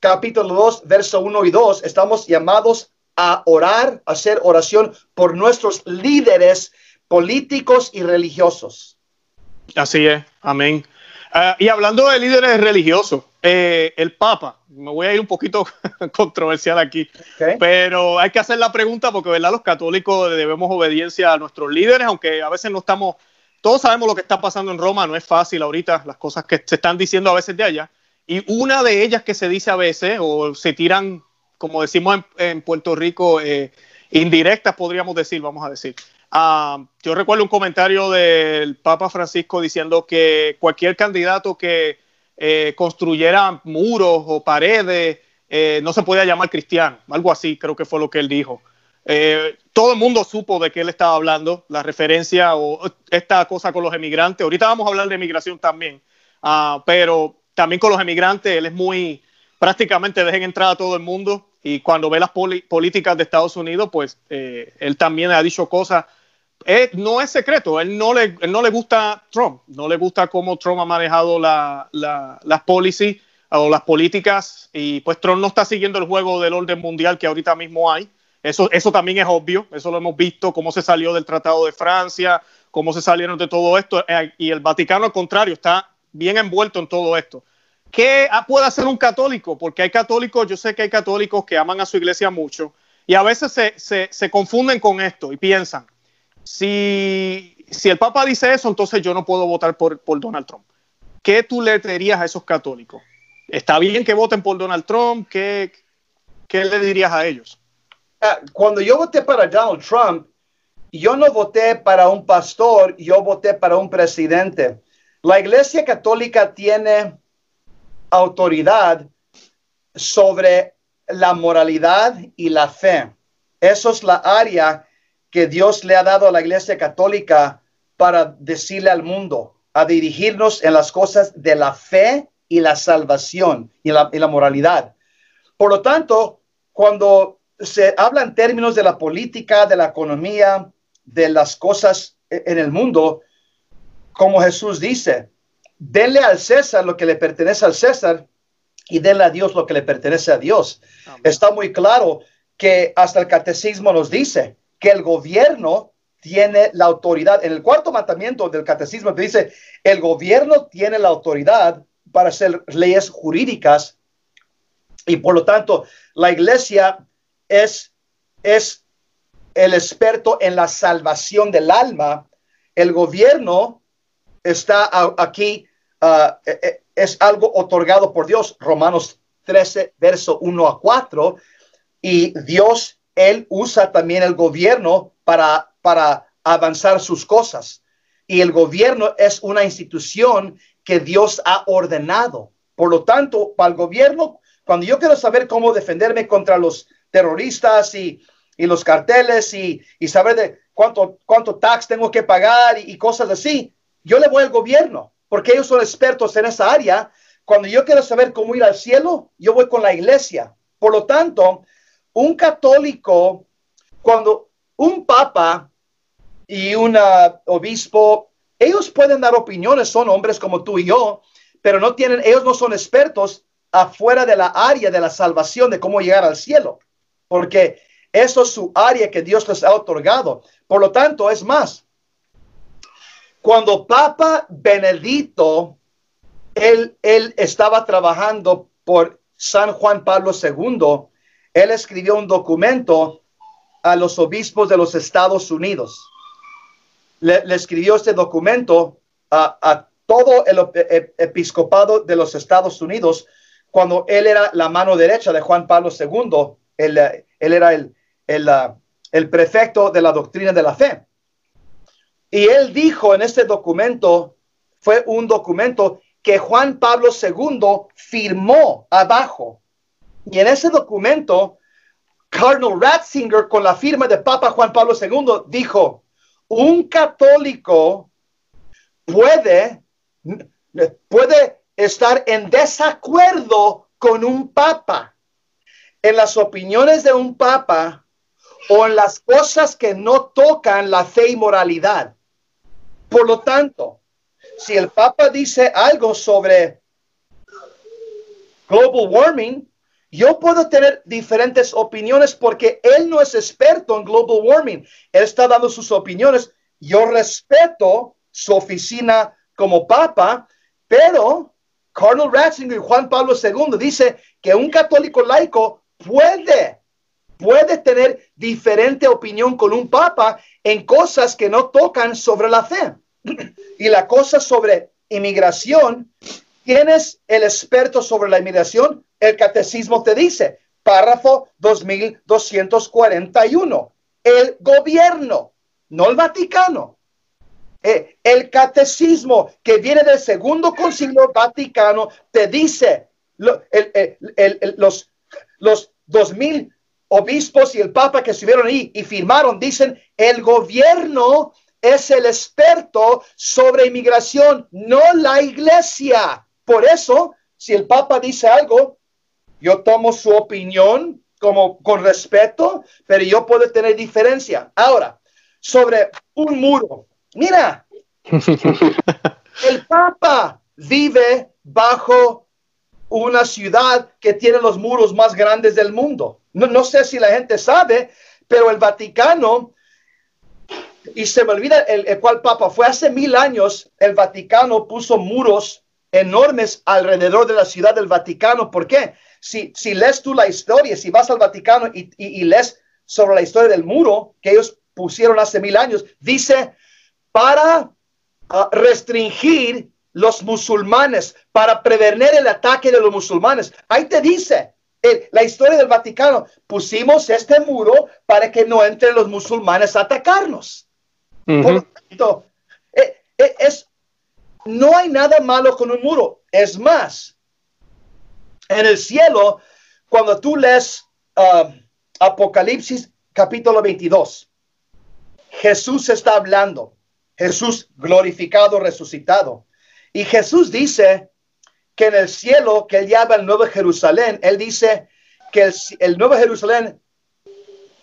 capítulo 2, verso 1 y 2, estamos llamados a orar, a hacer oración por nuestros líderes políticos y religiosos. Así es, amén. Uh, y hablando de líderes religiosos, eh, el Papa, me voy a ir un poquito controversial aquí, okay. pero hay que hacer la pregunta porque ¿verdad? los católicos debemos obediencia a nuestros líderes, aunque a veces no estamos, todos sabemos lo que está pasando en Roma, no es fácil ahorita, las cosas que se están diciendo a veces de allá, y una de ellas que se dice a veces, o se tiran, como decimos en, Puerto Rico, eh, indirectas, podríamos decir, vamos a decir. Uh, yo recuerdo un comentario del Papa Francisco diciendo que cualquier candidato que eh, construyera muros o paredes, eh, no se podía llamar cristiano, algo así creo que fue lo que él dijo. Eh, todo el mundo supo de qué él estaba hablando, la referencia o esta cosa con los emigrantes. Ahorita vamos a hablar de emigración también, ah, pero también con los emigrantes, él es muy, prácticamente dejen entrar a todo el mundo y cuando ve las políticas de Estados Unidos, pues eh, él también ha dicho cosas. no es secreto, él no, le, no le gusta Trump, no le gusta cómo Trump ha manejado la, las policies o las políticas y pues Trump no está siguiendo el juego del orden mundial que ahorita mismo hay. Eso, eso también es obvio, eso lo hemos visto, cómo se salió del Tratado de Francia, cómo se salieron de todo esto, eh, y el Vaticano al contrario está bien envuelto en todo esto. ¿Qué puede hacer un católico? Porque hay católicos, yo sé que hay católicos que aman a su iglesia mucho y a veces se, confunden con esto y piensan, si, si, el Papa dice eso, entonces yo no puedo votar por, por Donald Trump. ¿Qué tú le dirías a esos católicos? ¿Está bien que voten por Donald Trump? ¿Qué, qué le dirías a ellos? Ah, cuando yo voté para Donald Trump, yo no voté para un pastor, yo voté para un presidente. La Iglesia Católica tiene autoridad sobre la moralidad y la fe. Eso es la área que Dios le ha dado a la Iglesia Católica para decirle al mundo, a dirigirnos en las cosas de la fe y la salvación y la, y la moralidad. Por lo tanto, cuando se habla en términos de la política, de la economía, de las cosas e, en el mundo, como Jesús dice, denle al César lo que le pertenece al César y denle a Dios lo que le pertenece a Dios. Está muy claro que hasta el catecismo nos dice que el gobierno tiene la autoridad. En el cuarto mandamiento del catecismo dice, el gobierno tiene la autoridad para hacer leyes jurídicas y por lo tanto la iglesia es, es el experto en la salvación del alma. El gobierno está aquí, ah, e, e, es algo otorgado por Dios. Romanos 13, verso 1 a 4. Y Dios, Él usa también el gobierno para, para avanzar sus cosas. Y el gobierno es una institución que Dios ha ordenado. Por lo tanto, para el gobierno, cuando yo quiero saber cómo defenderme contra los terroristas y, los carteles y, saber de cuánto, cuánto tax tengo que pagar y, cosas así. Yo le voy al gobierno porque ellos son expertos en esa área. Cuando yo quiero saber cómo ir al cielo, yo voy con la iglesia. Por lo tanto, un católico, cuando un papa y un obispo, ellos pueden dar opiniones, son hombres como tú y yo, pero no tienen, ellos no son expertos afuera de la área de la salvación, de cómo llegar al cielo porque eso es su área que Dios les ha otorgado. Por lo tanto, es más, cuando Papa Benedito, él, estaba trabajando por San Juan Pablo II, él escribió un documento a los obispos de los Estados Unidos. Le, escribió este documento a, todo el episcopado de los Estados Unidos cuando él era la mano derecha de Juan Pablo II él, era el, el, prefecto de la doctrina de la fe. Y él dijo en este documento, fue un documento que Juan Pablo II firmó abajo. Y en ese documento, Cardinal Ratzinger, con la firma de Papa Juan Pablo II, dijo, un católico puede, puede estar en desacuerdo con un papa en las opiniones de un papa o en las cosas que no tocan la fe y moralidad. Por lo tanto, si el papa dice algo sobre global warming, yo puedo tener diferentes opiniones porque él no es experto en global warming. Él está dando sus opiniones. Yo respeto su oficina como papa, pero Cardinal Ratzinger y Juan Pablo II dice que un católico laico puede, puede tener diferente opinión con un papa en cosas que no tocan sobre la fe. Y la cosa sobre inmigración, ¿quién es el experto sobre la inmigración? El catecismo te dice, párrafo 2241, el gobierno, no el Vaticano. eh, el catecismo que viene del segundo concilio vaticano te dice los, los dos mil obispos y el papa que estuvieron ahí y firmaron, dicen, el gobierno es el experto sobre inmigración, no la iglesia. Por eso, si el papa dice algo, yo tomo su opinión como con respeto, pero yo puedo tener diferencia. Ahora, sobre un muro. Mira, el papa vive bajo una ciudad que tiene los muros más grandes del mundo. No, sé si la gente sabe, pero el Vaticano, y se me olvida el, cual papa fue hace mil años, el Vaticano puso muros enormes alrededor de la ciudad del Vaticano. ¿Por qué? Si, si lees tú la historia, si vas al Vaticano y, y, lees sobre la historia del muro que ellos pusieron hace mil años, dice para ah, restringir los musulmanes, para prevenir el ataque de los musulmanes. Ahí te dice, la historia del Vaticano, pusimos este muro para que no entren los musulmanes a atacarnos. Por lo tanto, eh, eh, es, no hay nada malo con un muro. Es más, en el cielo, cuando tú lees um, Apocalipsis capítulo 22, Jesús está hablando, Jesús glorificado, resucitado. Y Jesús dice que en el cielo, que él llama el Nuevo Jerusalén, él dice que el, Nuevo Jerusalén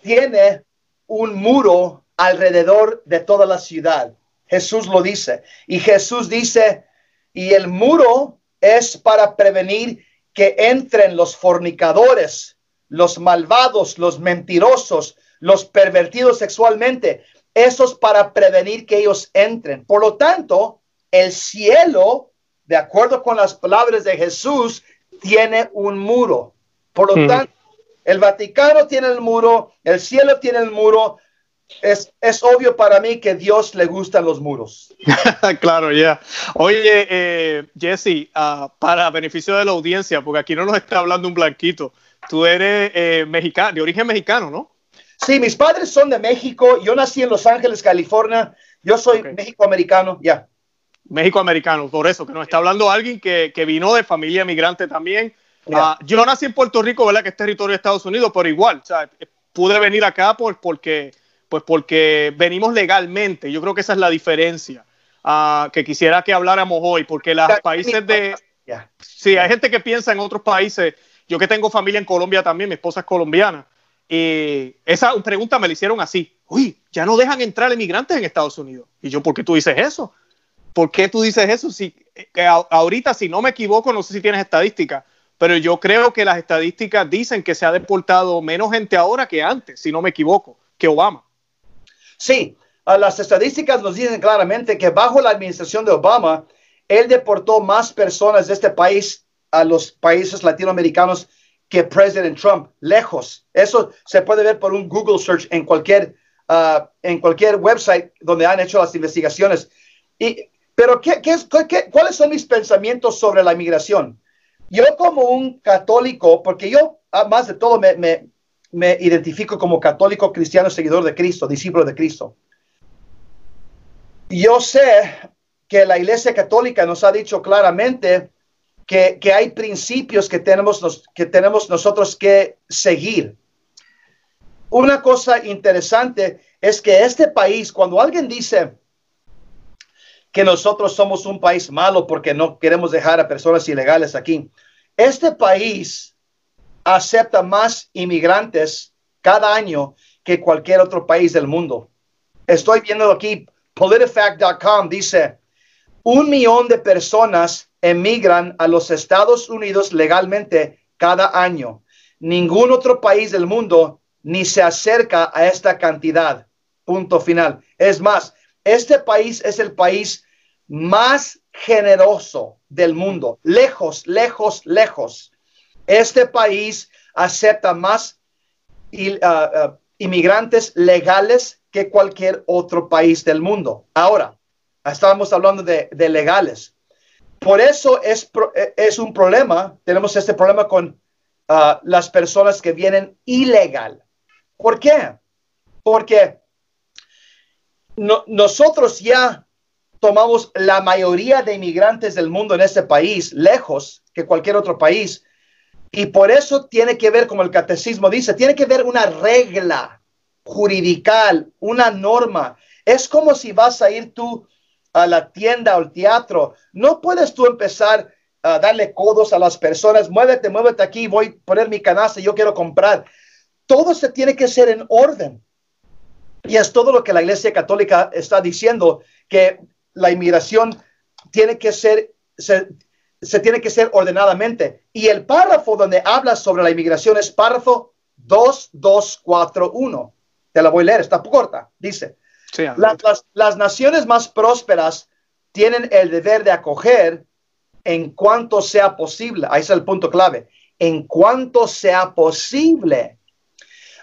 tiene un muro alrededor de toda la ciudad. Jesús lo dice. Y Jesús dice, y el muro es para prevenir que entren los fornicadores, los malvados, los mentirosos, los pervertidos sexualmente. Eso es para prevenir que ellos entren. Por lo tanto, el cielo de acuerdo con las palabras de Jesús, tiene un muro. Por lo hmm. tanto, el Vaticano tiene el muro, el cielo tiene el muro. Es, es obvio para mí que Dios le gustan los muros. claro, ya. Oye, eh, Jesse, uh, para beneficio de la audiencia, porque aquí no nos está hablando un blanquito, tú eres eh, mexicano, de origen mexicano, ¿no? Sí, mis padres son de México. Yo nací en Los Ángeles, California. Yo soy México-americano, ya. México americano, por eso, que nos está hablando alguien que, vino de familia migrante también. Ah, yo nací en Puerto Rico, ¿verdad? Que es territorio de Estados Unidos, pero igual, o sea, pude venir acá por, porque, pues porque venimos legalmente. Yo creo que esa es la diferencia ah, que quisiera que habláramos hoy, porque los países de... Sí, hay gente que piensa en otros países. Yo que tengo familia en Colombia también, mi esposa es colombiana. Y esa pregunta me la hicieron así. Uy, ya no dejan entrar inmigrantes en Estados Unidos. Y yo, ¿por qué tú dices eso? ¿Por qué tú dices eso? Si, ahorita, si no me equivoco, no sé si tienes estadística, pero yo creo que las estadísticas dicen que se ha deportado menos gente ahora que antes, si no me equivoco, que Obama. Sí, las estadísticas nos dicen claramente que bajo la administración de Obama, él deportó más personas de este país a los países latinoamericanos que President Trump, lejos. Eso se puede ver por un Google search en cualquier, ah, en cualquier website donde han hecho las investigaciones. Y pero ¿qué, qué, cuáles son mis pensamientos sobre la inmigración? Yo como un católico, porque yo ah, más de todo me, me identifico como católico cristiano, seguidor de Cristo, discípulo de Cristo. Yo sé que la Iglesia Católica nos ha dicho claramente que, que hay principios que tenemos, que tenemos nosotros que seguir. Una cosa interesante es que este país, cuando alguien dice, que nosotros somos un país malo porque no queremos dejar a personas ilegales aquí. Este país acepta más inmigrantes cada año que cualquier otro país del mundo. Estoy viendo aquí, politifact.com dice, un millón de personas emigran a los Estados Unidos legalmente cada año. Ningún otro país del mundo ni se acerca a esta cantidad. Punto final. Es más, este país es el país más generoso del mundo, lejos, lejos, lejos. Este país acepta más ah, ah, inmigrantes legales que cualquier otro país del mundo. Ahora, estábamos hablando de, legales. Por eso es, es, un problema, tenemos este problema con ah, las personas que vienen ilegal. ¿Por qué? Porque nosotros ya tomamos la mayoría de inmigrantes del mundo en este país, lejos que cualquier otro país. Y por eso tiene que ver, como el catecismo dice, tiene que ver una regla juridical, una norma. Es como si vas a ir tú a la tienda o al teatro. No puedes tú empezar a darle codos a las personas. Muévete, muévete aquí, voy a poner mi canasta, yo quiero comprar. Todo se tiene que ser en orden. Y es todo lo que la Iglesia Católica está diciendo, que la inmigración tiene que ser, se, tiene que ser ordenadamente. Y el párrafo donde habla sobre la inmigración es párrafo 2241. Te la voy a leer, está corta. Dice, las, las naciones más prósperas tienen el deber de acoger en cuanto sea posible. Ahí es el punto clave. En cuanto sea posible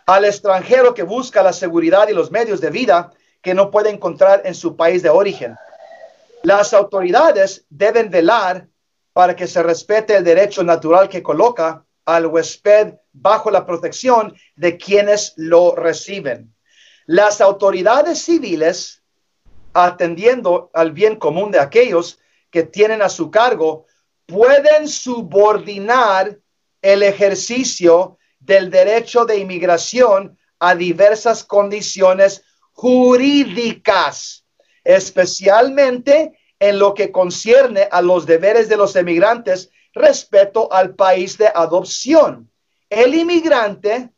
al extranjero que busca la seguridad y los medios de vida que no puede encontrar en su país de origen. Las autoridades deben velar para que se respete el derecho natural que coloca al huésped bajo la protección de quienes lo reciben. Las autoridades civiles, atendiendo al bien común de aquellos que tienen a su cargo, pueden subordinar el ejercicio del derecho de inmigración a diversas condiciones jurídicas, especialmente en lo que concierne a los deberes de los emigrantes respecto al país de adopción. El inmigrante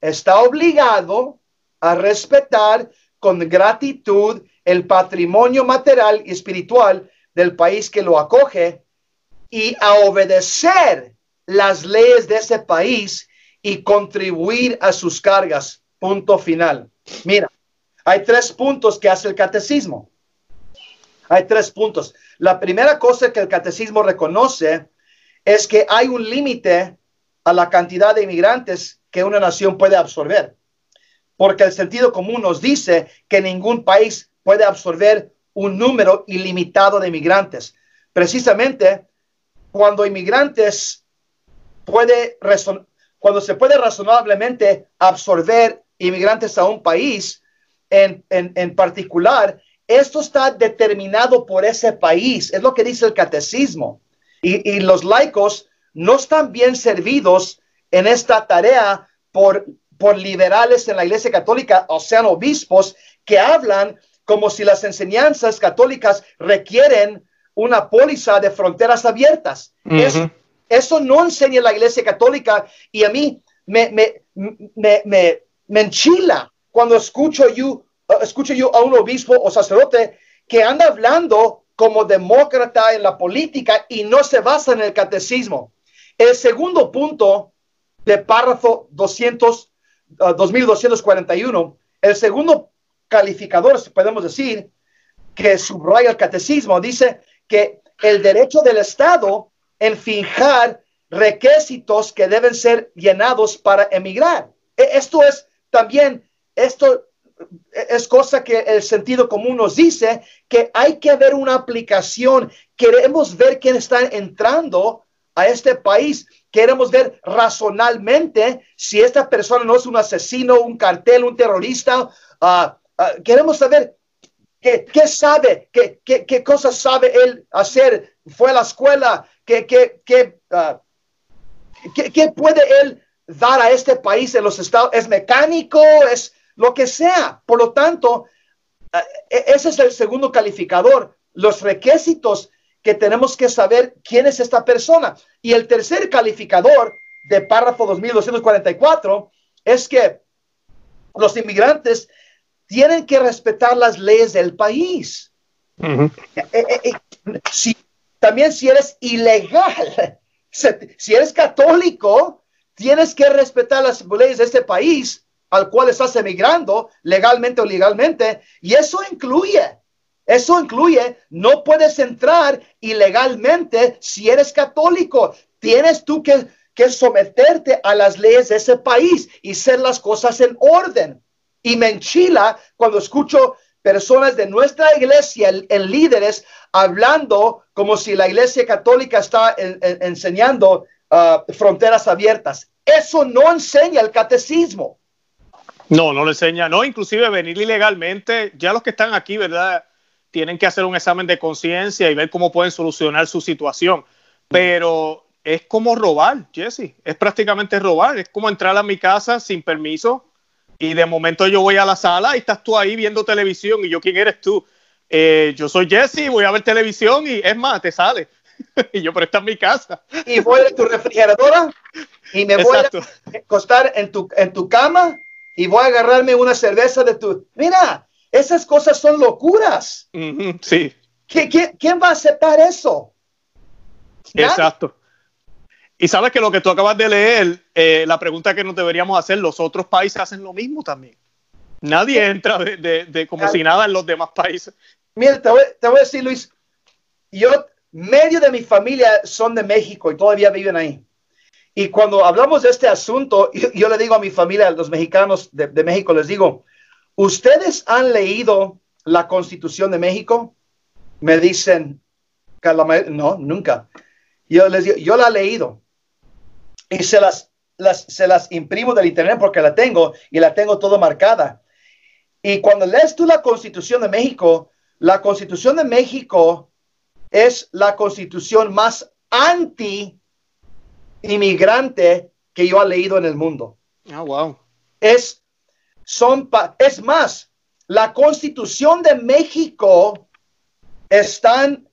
está obligado a respetar con gratitud el patrimonio material y espiritual del país que lo acoge y a obedecer las leyes de ese país y contribuir a sus cargas. Punto final. Mira, hay tres puntos que hace el catecismo. Hay tres puntos. La primera cosa que el catecismo reconoce es que hay un límite a la cantidad de inmigrantes que una nación puede absorber. Porque el sentido común nos dice que ningún país puede absorber un número ilimitado de inmigrantes. Precisamente cuando inmigrantes puede cuando se puede razonablemente absorber inmigrantes a un país en, en, particular, esto está determinado por ese país, es lo que dice el catecismo. Y, y, los laicos no están bien servidos en esta tarea por, por liberales en la Iglesia Católica, o sean obispos, que hablan como si las enseñanzas católicas requieren una póliza de fronteras abiertas. Eso no enseña la Iglesia Católica y a mí me, me, me, me, me enchila cuando escucho yo, escucho yo a un obispo o sacerdote que anda hablando como demócrata en la política y no se basa en el catecismo. El segundo punto de párrafo 200, 2241, uh, el segundo calificador, podemos decir, que subraya el catecismo, dice que el derecho del Estado en fijar requisitos que deben ser llenados para emigrar. E, esto es también, esto es cosa que el sentido común nos dice que hay que ver una aplicación. Queremos ver quién está entrando a este país. Queremos ver razonalmente si esta persona no es un asesino, un cartel, un terrorista. Uh, uh, queremos saber qué, qué sabe, qué, qué, qué, cosas sabe él hacer. Fue a la escuela, Ah, ¿Qué, qué, puede él dar a este país en los estados? ¿Es mecánico? ¿Es lo que sea? Por lo tanto, ah, e, ese es el segundo calificador, los requisitos que tenemos que saber quién es esta persona. Y el tercer calificador de párrafo 2244 es que los inmigrantes tienen que respetar las leyes del país. E, e, si también si eres ilegal, si eres católico, tienes que respetar las leyes de este país al cual estás emigrando, legalmente o ilegalmente, y eso incluye, eso incluye, no puedes entrar ilegalmente si eres católico, tienes tú que, que someterte a las leyes de ese país y hacer las cosas en orden. Y me enchila cuando escucho personas de nuestra iglesia, en líderes, hablando como si la iglesia católica está enseñando ah, fronteras abiertas. Eso no enseña el catecismo. No, no le enseña, no, inclusive venir ilegalmente, ya los que están aquí, ¿verdad? tienen que hacer un examen de conciencia y ver cómo pueden solucionar su situación. Pero es como robar, Jesse. Es prácticamente robar. Es como entrar a mi casa sin permiso y de momento yo voy a la sala y estás tú ahí viendo televisión y yo, ¿quién eres tú? Eh, yo soy Jesse, voy a ver televisión y es más, te sale. y yo, pero esta es mi casa. Y voy a tu refrigeradora y me voy a acostar en tu, en tu cama y voy a agarrarme una cerveza de tu... Mira, esas cosas son locuras. sí. quién va a aceptar eso? Exacto. Y sabes que lo que tú acabas de leer, eh, la pregunta que nos deberíamos hacer, los otros países hacen lo mismo también. Nadie entra de, como si nada en los demás países. Mira, te voy, te voy, a decir, Luis, yo, medio de mi familia son de México y todavía viven ahí. Y cuando hablamos de este asunto, yo, le digo a mi familia, a los mexicanos de, de México, les digo, ¿ustedes han leído la Constitución de México? Me dicen, no, nunca. Yo les digo, yo la he leído y se las, se las imprimo del internet porque la tengo y la tengo todo marcada. Y cuando lees tú la Constitución de México, la Constitución de México es la constitución más anti-inmigrante que yo he leído en el mundo. Ah, wow. Es, son es más, la Constitución de México es tan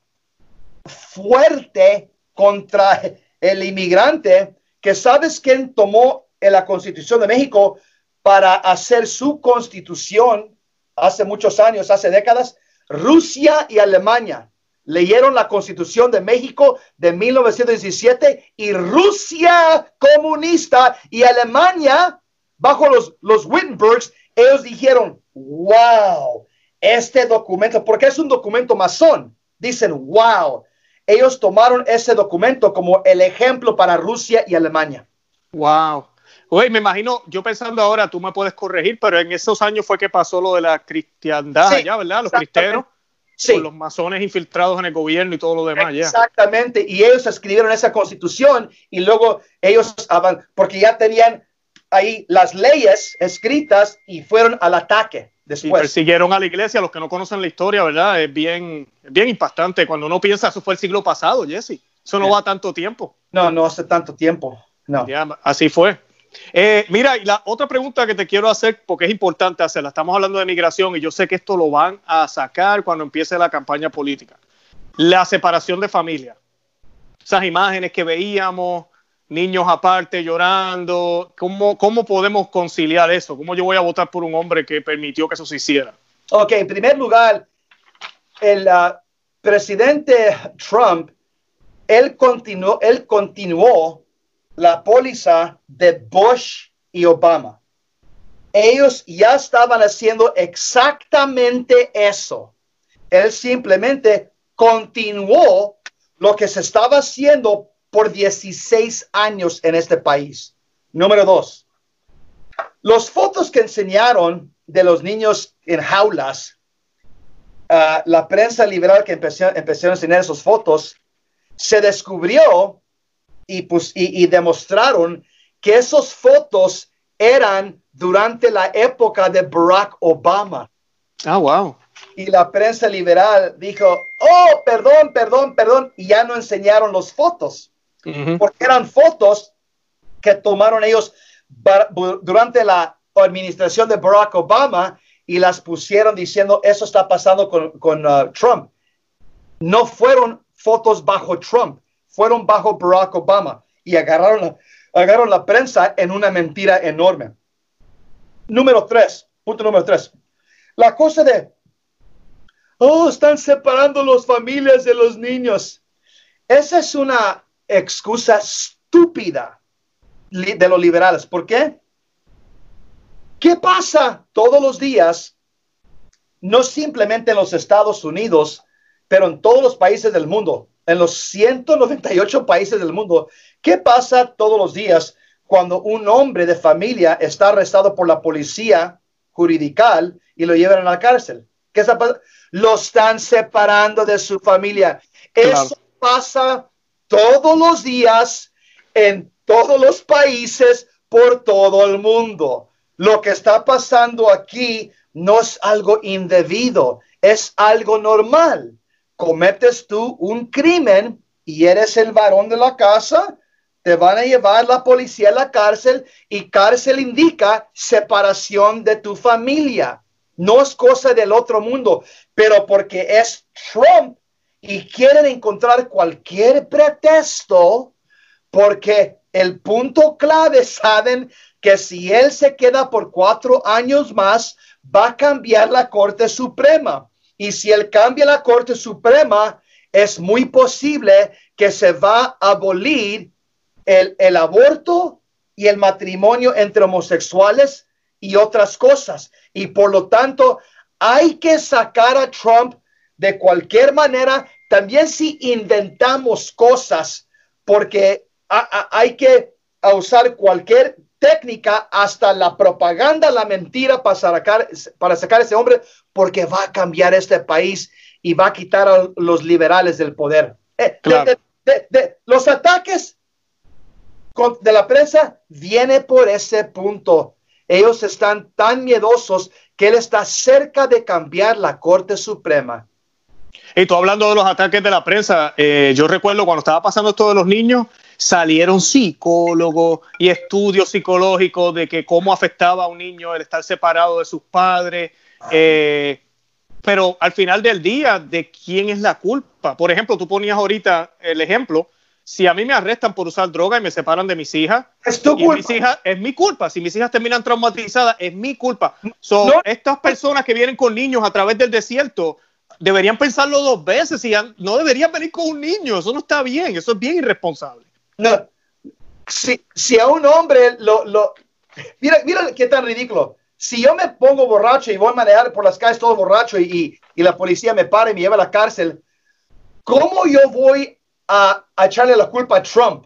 fuerte contra el inmigrante que sabes quién tomó en la Constitución de México para hacer su constitución hace muchos años, hace décadas, Rusia y Alemania leyeron la Constitución de México de 1917 y Rusia comunista y Alemania, bajo los, los Wittenbergs, ellos dijeron, wow, este documento, porque es un documento masón, dicen, wow, ellos tomaron ese documento como el ejemplo para Rusia y Alemania. Wow. Oye, me imagino, yo pensando ahora, tú me puedes corregir, pero en esos años fue que pasó lo de la cristiandad allá, ¿verdad? Los cristianos. Sí. los masones infiltrados en el gobierno y todo lo demás. Exactamente. Y ellos escribieron esa constitución y luego ellos, porque ya tenían ahí las leyes escritas y fueron al ataque. Después. Y persiguieron a la iglesia, los que no conocen la historia, ¿verdad? Es bien, bien impactante. Cuando uno piensa, eso fue el siglo pasado, Jesse. Eso no va tanto tiempo. No, no hace tanto tiempo. No. así fue. Eh, mira, y la otra pregunta que te quiero hacer, porque es importante hacerla, estamos hablando de migración y yo sé que esto lo van a sacar cuando empiece la campaña política. La separación de familia. Esas imágenes que veíamos, niños aparte llorando. ¿Cómo, ¿Cómo podemos conciliar eso? ¿Cómo yo voy a votar por un hombre que permitió que eso se hiciera? Ok, en primer lugar, el uh, presidente Trump, él continuó, él continuó la póliza de Bush y Obama. Ellos ya estaban haciendo exactamente eso. Él simplemente continuó lo que se estaba haciendo por 16 años en este país. Número dos, los fotos que enseñaron de los niños en jaulas, uh, la prensa liberal que empezó, empezó, a enseñar esas fotos, se descubrió y, pues, y, demostraron que esas fotos eran durante la época de Barack Obama. Ah, wow y la prensa liberal dijo, oh, perdón, perdón, perdón, y ya no enseñaron las fotos porque eran fotos que tomaron ellos durante la administración de Barack Obama y las pusieron diciendo eso está pasando con, uh, Trump. No fueron fotos bajo Trump, fueron bajo Barack Obama y agarraron la, agarraron la prensa en una mentira enorme. Número tres, punto número tres. La cosa de, oh, están separando las familias de los niños. Esa es una excusa estúpida de los liberales. ¿Por qué? ¿Qué pasa todos los días? No simplemente en los Estados Unidos, pero en todos los países del mundo, en los 198 países del mundo. ¿Qué pasa todos los días cuando un hombre de familia está arrestado por la policía juridical y lo llevan a la cárcel? ¿Qué está Lo están separando de su familia. Eso pasa todos los días en todos los países por todo el mundo. Lo que está pasando aquí no es algo indebido, es algo normal. Cometes tú un crimen y eres el varón de la casa, te van a llevar la policía a la cárcel y cárcel indica separación de tu familia. No es cosa del otro mundo, pero porque es Trump y quieren encontrar cualquier pretexto porque el punto clave saben que si él se queda por cuatro años más, va a cambiar la Corte Suprema. Y si él cambia la Corte Suprema, es muy posible que se va a abolir el, el aborto y el matrimonio entre homosexuales y otras cosas. Y por lo tanto, hay que sacar a Trump de cualquier manera. También si inventamos cosas, porque hay que usar cualquier técnica, hasta la propaganda, la mentira para sacar, para sacar a ese hombre, porque va a cambiar este país y va a quitar a los liberales del poder. Eh, de, los ataques de la prensa viene por ese punto. Ellos están tan miedosos que él está cerca de cambiar la Corte Suprema. Y tú hablando de los ataques de la prensa, eh, yo recuerdo cuando estaba pasando esto de los niños, salieron psicólogos y estudios psicológicos de que cómo afectaba a un niño el estar separado de sus padres. Eh, pero al final del día, ¿de quién es la culpa? Por ejemplo, tú ponías ahorita el ejemplo, si a mí me arrestan por usar droga y me separan de mis hijas, es tu culpa. es mi culpa. Si mis hijas terminan traumatizadas, es mi culpa. Son Estas personas que vienen con niños a través del desierto deberían pensarlo dos veces y no deberían venir con un niño. Eso no está bien, eso es bien irresponsable. No, si, si a un hombre lo, lo... Mira, mira qué tan ridículo. Si yo me pongo borracho y voy a manejar por las calles todo borracho y, y, la policía me para y me lleva a la cárcel, ¿cómo yo voy a, a echarle la culpa a Trump?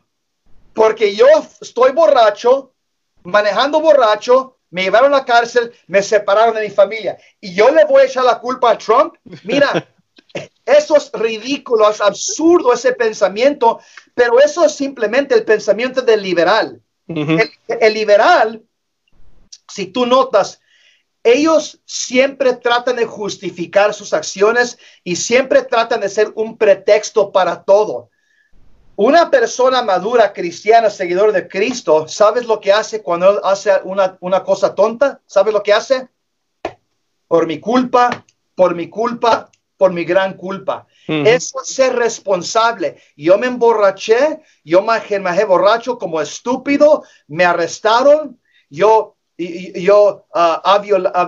Porque yo estoy borracho, manejando borracho, me llevaron a la cárcel, me separaron de mi familia y yo le voy a echar la culpa a Trump. Mira, eso es ridículo, es absurdo ese pensamiento, pero eso es simplemente el pensamiento del liberal. el, liberal, si tú notas, ellos siempre tratan de justificar sus acciones y siempre tratan de ser un pretexto para todo. Una persona madura, cristiana, seguidor de Cristo, ¿sabes lo que hace cuando hace una, una cosa tonta? ¿Sabes lo que hace? Por mi culpa, por mi culpa, por mi gran culpa. Eso es ser responsable. Yo me emborraché, yo me bajé borracho como estúpido, me arrestaron, yo, yo uh, ha,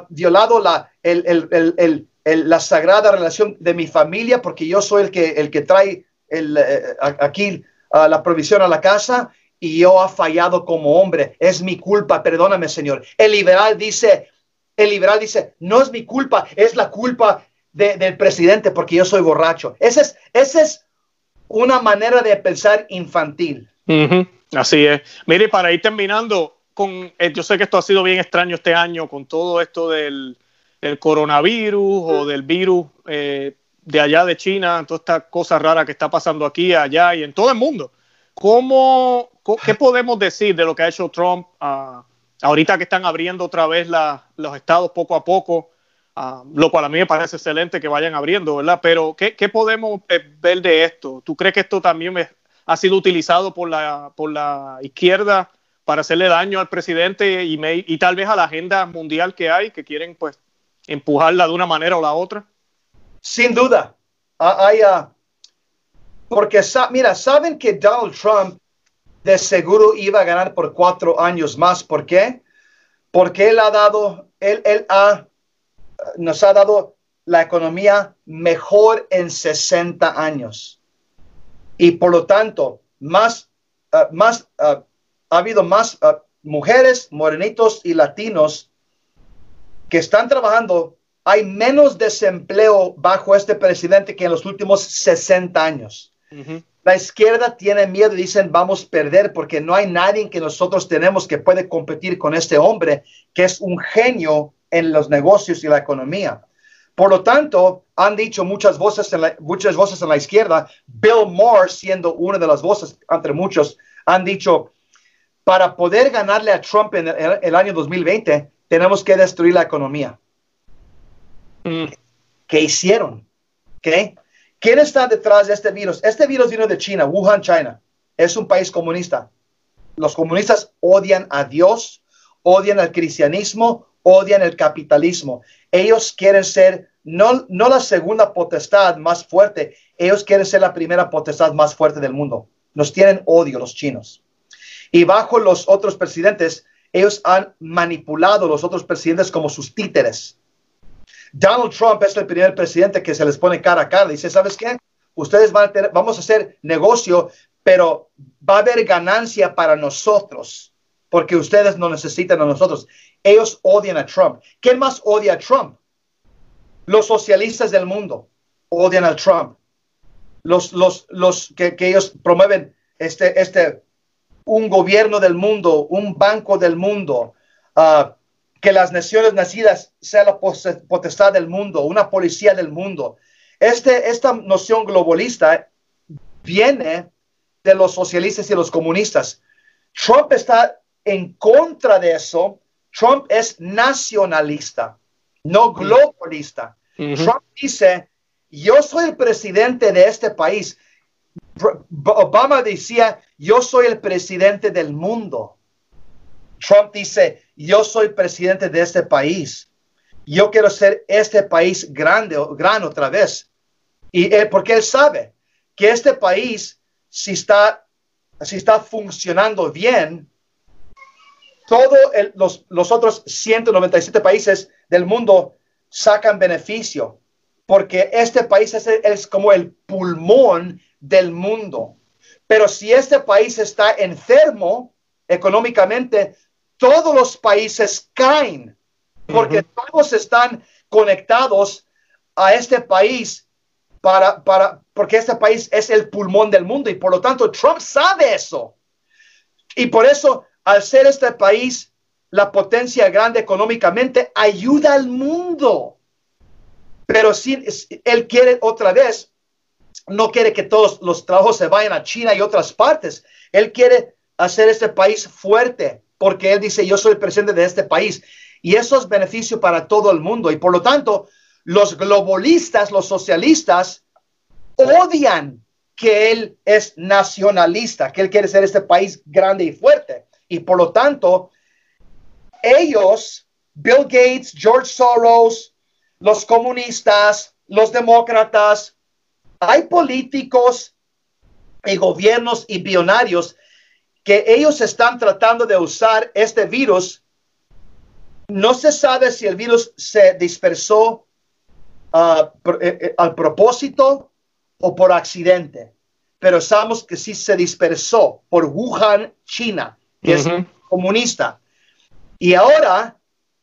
violado la, el, la sagrada relación de mi familia porque yo soy el que, el que trae el, eh, aquí uh, la provisión a la casa y yo ha fallado como hombre. Es mi culpa, perdóname, Señor. El liberal dice, el liberal dice, no es mi culpa, es la culpa del presidente porque yo soy borracho. Esa es, esa es una manera de pensar infantil. Así es. Mire, para ir terminando, con, eh, yo sé que esto ha sido bien extraño este año con todo esto del, coronavirus o del virus eh, de allá de China, toda esta cosa rara que está pasando aquí, allá y en todo el mundo. ¿Cómo, ¿Qué podemos decir de lo que ha hecho Trump ah, ahorita que están abriendo otra vez los estados poco a poco? Ah, lo cual a mí me parece excelente que vayan abriendo, ¿verdad? Pero, ¿qué, podemos eh, ver de esto? ¿Tú crees que esto también ha sido utilizado por la, por la izquierda para hacerle daño al presidente y, y tal vez a la agenda mundial que hay, que quieren pues empujarla de una manera o la otra? Sin duda. Ah, hay, ah, porque, mira, saben que Donald Trump de seguro iba a ganar por cuatro años más. ¿Por qué? Porque él ha dado, él, él ha nos ha dado la economía mejor en 60 años. Y por lo tanto, más, ah, más, ah, ha habido más ah, mujeres, morenitos y latinos que están trabajando. Hay menos desempleo bajo este presidente que en los últimos 60 años. La izquierda tiene miedo y dicen vamos a perder porque no hay nadie que nosotros tenemos que puede competir con este hombre que es un genio en los negocios y la economía. Por lo tanto, han dicho muchas voces en la, muchas voces en la izquierda, Bill Moore siendo una de las voces entre muchos, han dicho, para poder ganarle a Trump en el, año 2020, tenemos que destruir la economía. Mm. ¿Qué hicieron? ¿Qué? ¿Quién está detrás de este virus? Este virus vino de China, Wuhan, China. Es un país comunista. Los comunistas odian a Dios, odian al cristianismo, odian el capitalismo. Ellos quieren ser no, no la segunda potestad más fuerte, ellos quieren ser la primera potestad más fuerte del mundo. Nos tienen odio los chinos. Y bajo los otros presidentes, ellos han manipulado a los otros presidentes como sus títeres. Donald Trump es el primer presidente que se les pone cara a cara. Dice, ¿sabes qué? Ustedes van vamos a hacer negocio, pero va a haber ganancia para nosotros, porque ustedes no necesitan a nosotros. Ellos odian a Trump. ¿Quién más odia a Trump? Los socialistas del mundo odian a Trump. Los, los, los que, que ellos promueven este, este un gobierno del mundo, un banco del mundo, uh, que las naciones nacidas sean la potestad del mundo, una policía del mundo. Este, esta noción globalista viene de los socialistas y los comunistas. Trump está en contra de eso. Trump es nacionalista, no globalista. Trump dice, yo soy el presidente de este país. Obama decía, yo soy el presidente del mundo. Trump dice, yo soy presidente de este país. Yo quiero ser este país grande, gran otra vez. Y porque él sabe que este país, si está, si está funcionando bien, todos los, los otros 197 países del mundo sacan beneficio, porque este país es, es como el pulmón del mundo. Pero si este país está enfermo económicamente, todos los países caen, porque todos están conectados a este país para, para, porque este país es el pulmón del mundo y por lo tanto Trump sabe eso. Y por eso, al ser este país la potencia grande económicamente, ayuda al mundo. Pero si él quiere otra vez no quiere que todos los trabajos se vayan a China y otras partes. Él quiere hacer este país fuerte porque él dice, yo soy el presidente de este país. Y eso es beneficio para todo el mundo. Y por lo tanto, los globalistas, los socialistas, odian que él es nacionalista, que él quiere ser este país grande y fuerte. Y por lo tanto, ellos, Bill Gates, George Soros, los comunistas, los demócratas, hay políticos y gobiernos y billonarios que ellos están tratando de usar este virus. No se sabe si el virus se dispersó eh, al propósito o por accidente, pero sabemos que sí se dispersó por Wuhan, China, que es comunista. Y ahora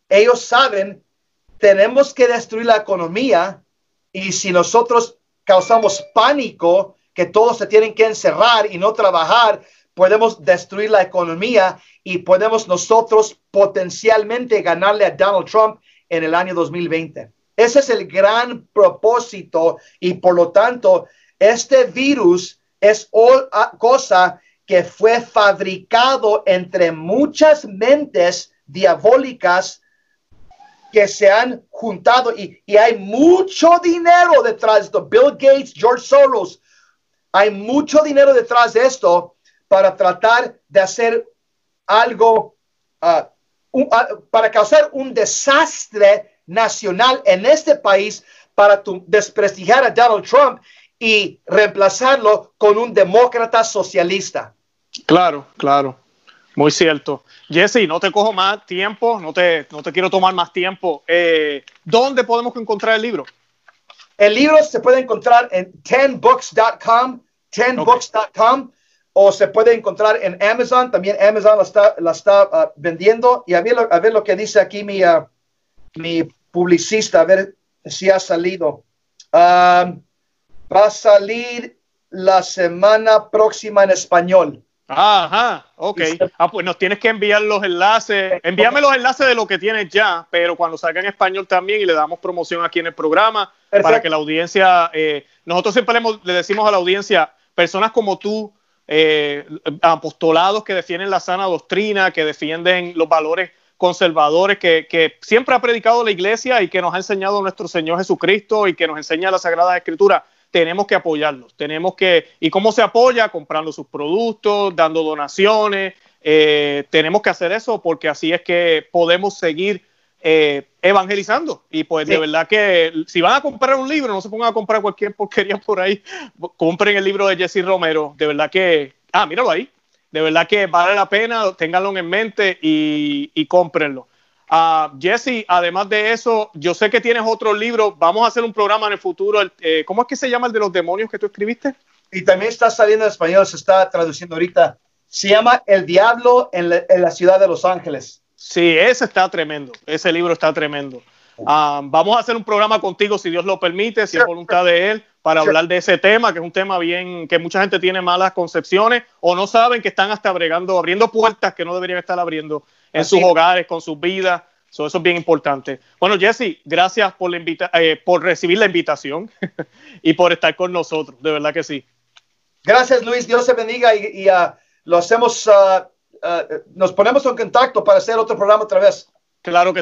ellos saben, tenemos que destruir la economía y si nosotros causamos pánico, que todos se tienen que encerrar y no trabajar, podemos destruir la economía y podemos nosotros potencialmente ganarle a Donald Trump en el año 2020. Ese es el gran propósito y por lo tanto este virus es cosa que fue fabricado entre muchas mentes diabólicas que se han juntado y, hay mucho dinero detrás de. Bill Gates, George Soros, hay mucho dinero detrás de esto para tratar de hacer algo, ah, para causar un desastre nacional en este país para desprestigiar a Donald Trump y reemplazarlo con un demócrata socialista. Claro, claro. Muy cierto. Jesse, no te cojo más tiempo, no te, no te quiero tomar más tiempo. Eh, ¿Dónde podemos encontrar el libro? El libro se puede encontrar en 10books.com, 10books.com, o se puede encontrar en Amazon. También Amazon la está, la está ah, vendiendo. Y a ver, lo, a ver lo que dice aquí mi, ah, mi publicista, a ver si ha salido. Ah, va a salir la semana próxima en español. Ajá, ok. Ah, pues nos tienes que enviar los enlaces. Envíame los enlaces de lo que tienes ya, pero cuando salga en español también y le damos promoción aquí en el programa para que la audiencia, eh, nosotros siempre le, decimos a la audiencia, personas como tú, eh, apostolados que defienden la sana doctrina, que defienden los valores conservadores que, que, siempre ha predicado la iglesia y que nos ha enseñado nuestro Señor Jesucristo y que nos enseña la Sagrada Escritura. Tenemos que apoyarlos, tenemos que, ¿y cómo se apoya? Comprando sus productos, dando donaciones, eh, tenemos que hacer eso porque así es que podemos seguir eh, evangelizando. Y pues de verdad que si van a comprar un libro, no se pongan a comprar cualquier porquería por ahí, compren el libro de Jesse Romero. De verdad que, ah, míralo ahí. De verdad que vale la pena, ténganlo en mente y, y cómprenlo. Uh, Jesse, además de eso, yo sé que tienes otro libro. Vamos a hacer un programa en el futuro. Eh, ¿Cómo es que se llama el de los demonios que tú escribiste? Y también está saliendo en español, se está traduciendo ahorita. Se llama El Diablo en la ciudad de Los Ángeles. Sí, ese está tremendo. Ese libro está tremendo. Ah, vamos a hacer un programa contigo, si Dios lo permite, si es voluntad de Él, para hablar de ese tema, que es un tema bien, que mucha gente tiene malas concepciones o no saben que están hasta bregando, abriendo puertas que no deberían estar abriendo en sus hogares, con sus vidas. eso es bien importante. Bueno, Jesse, gracias por, la invita eh, por recibir la invitación y por estar con nosotros. De verdad que sí. Gracias, Luis. Dios te bendiga y, uh, lo hacemos. Uh, uh, nos ponemos en contacto para hacer otro programa otra vez. Claro que sí.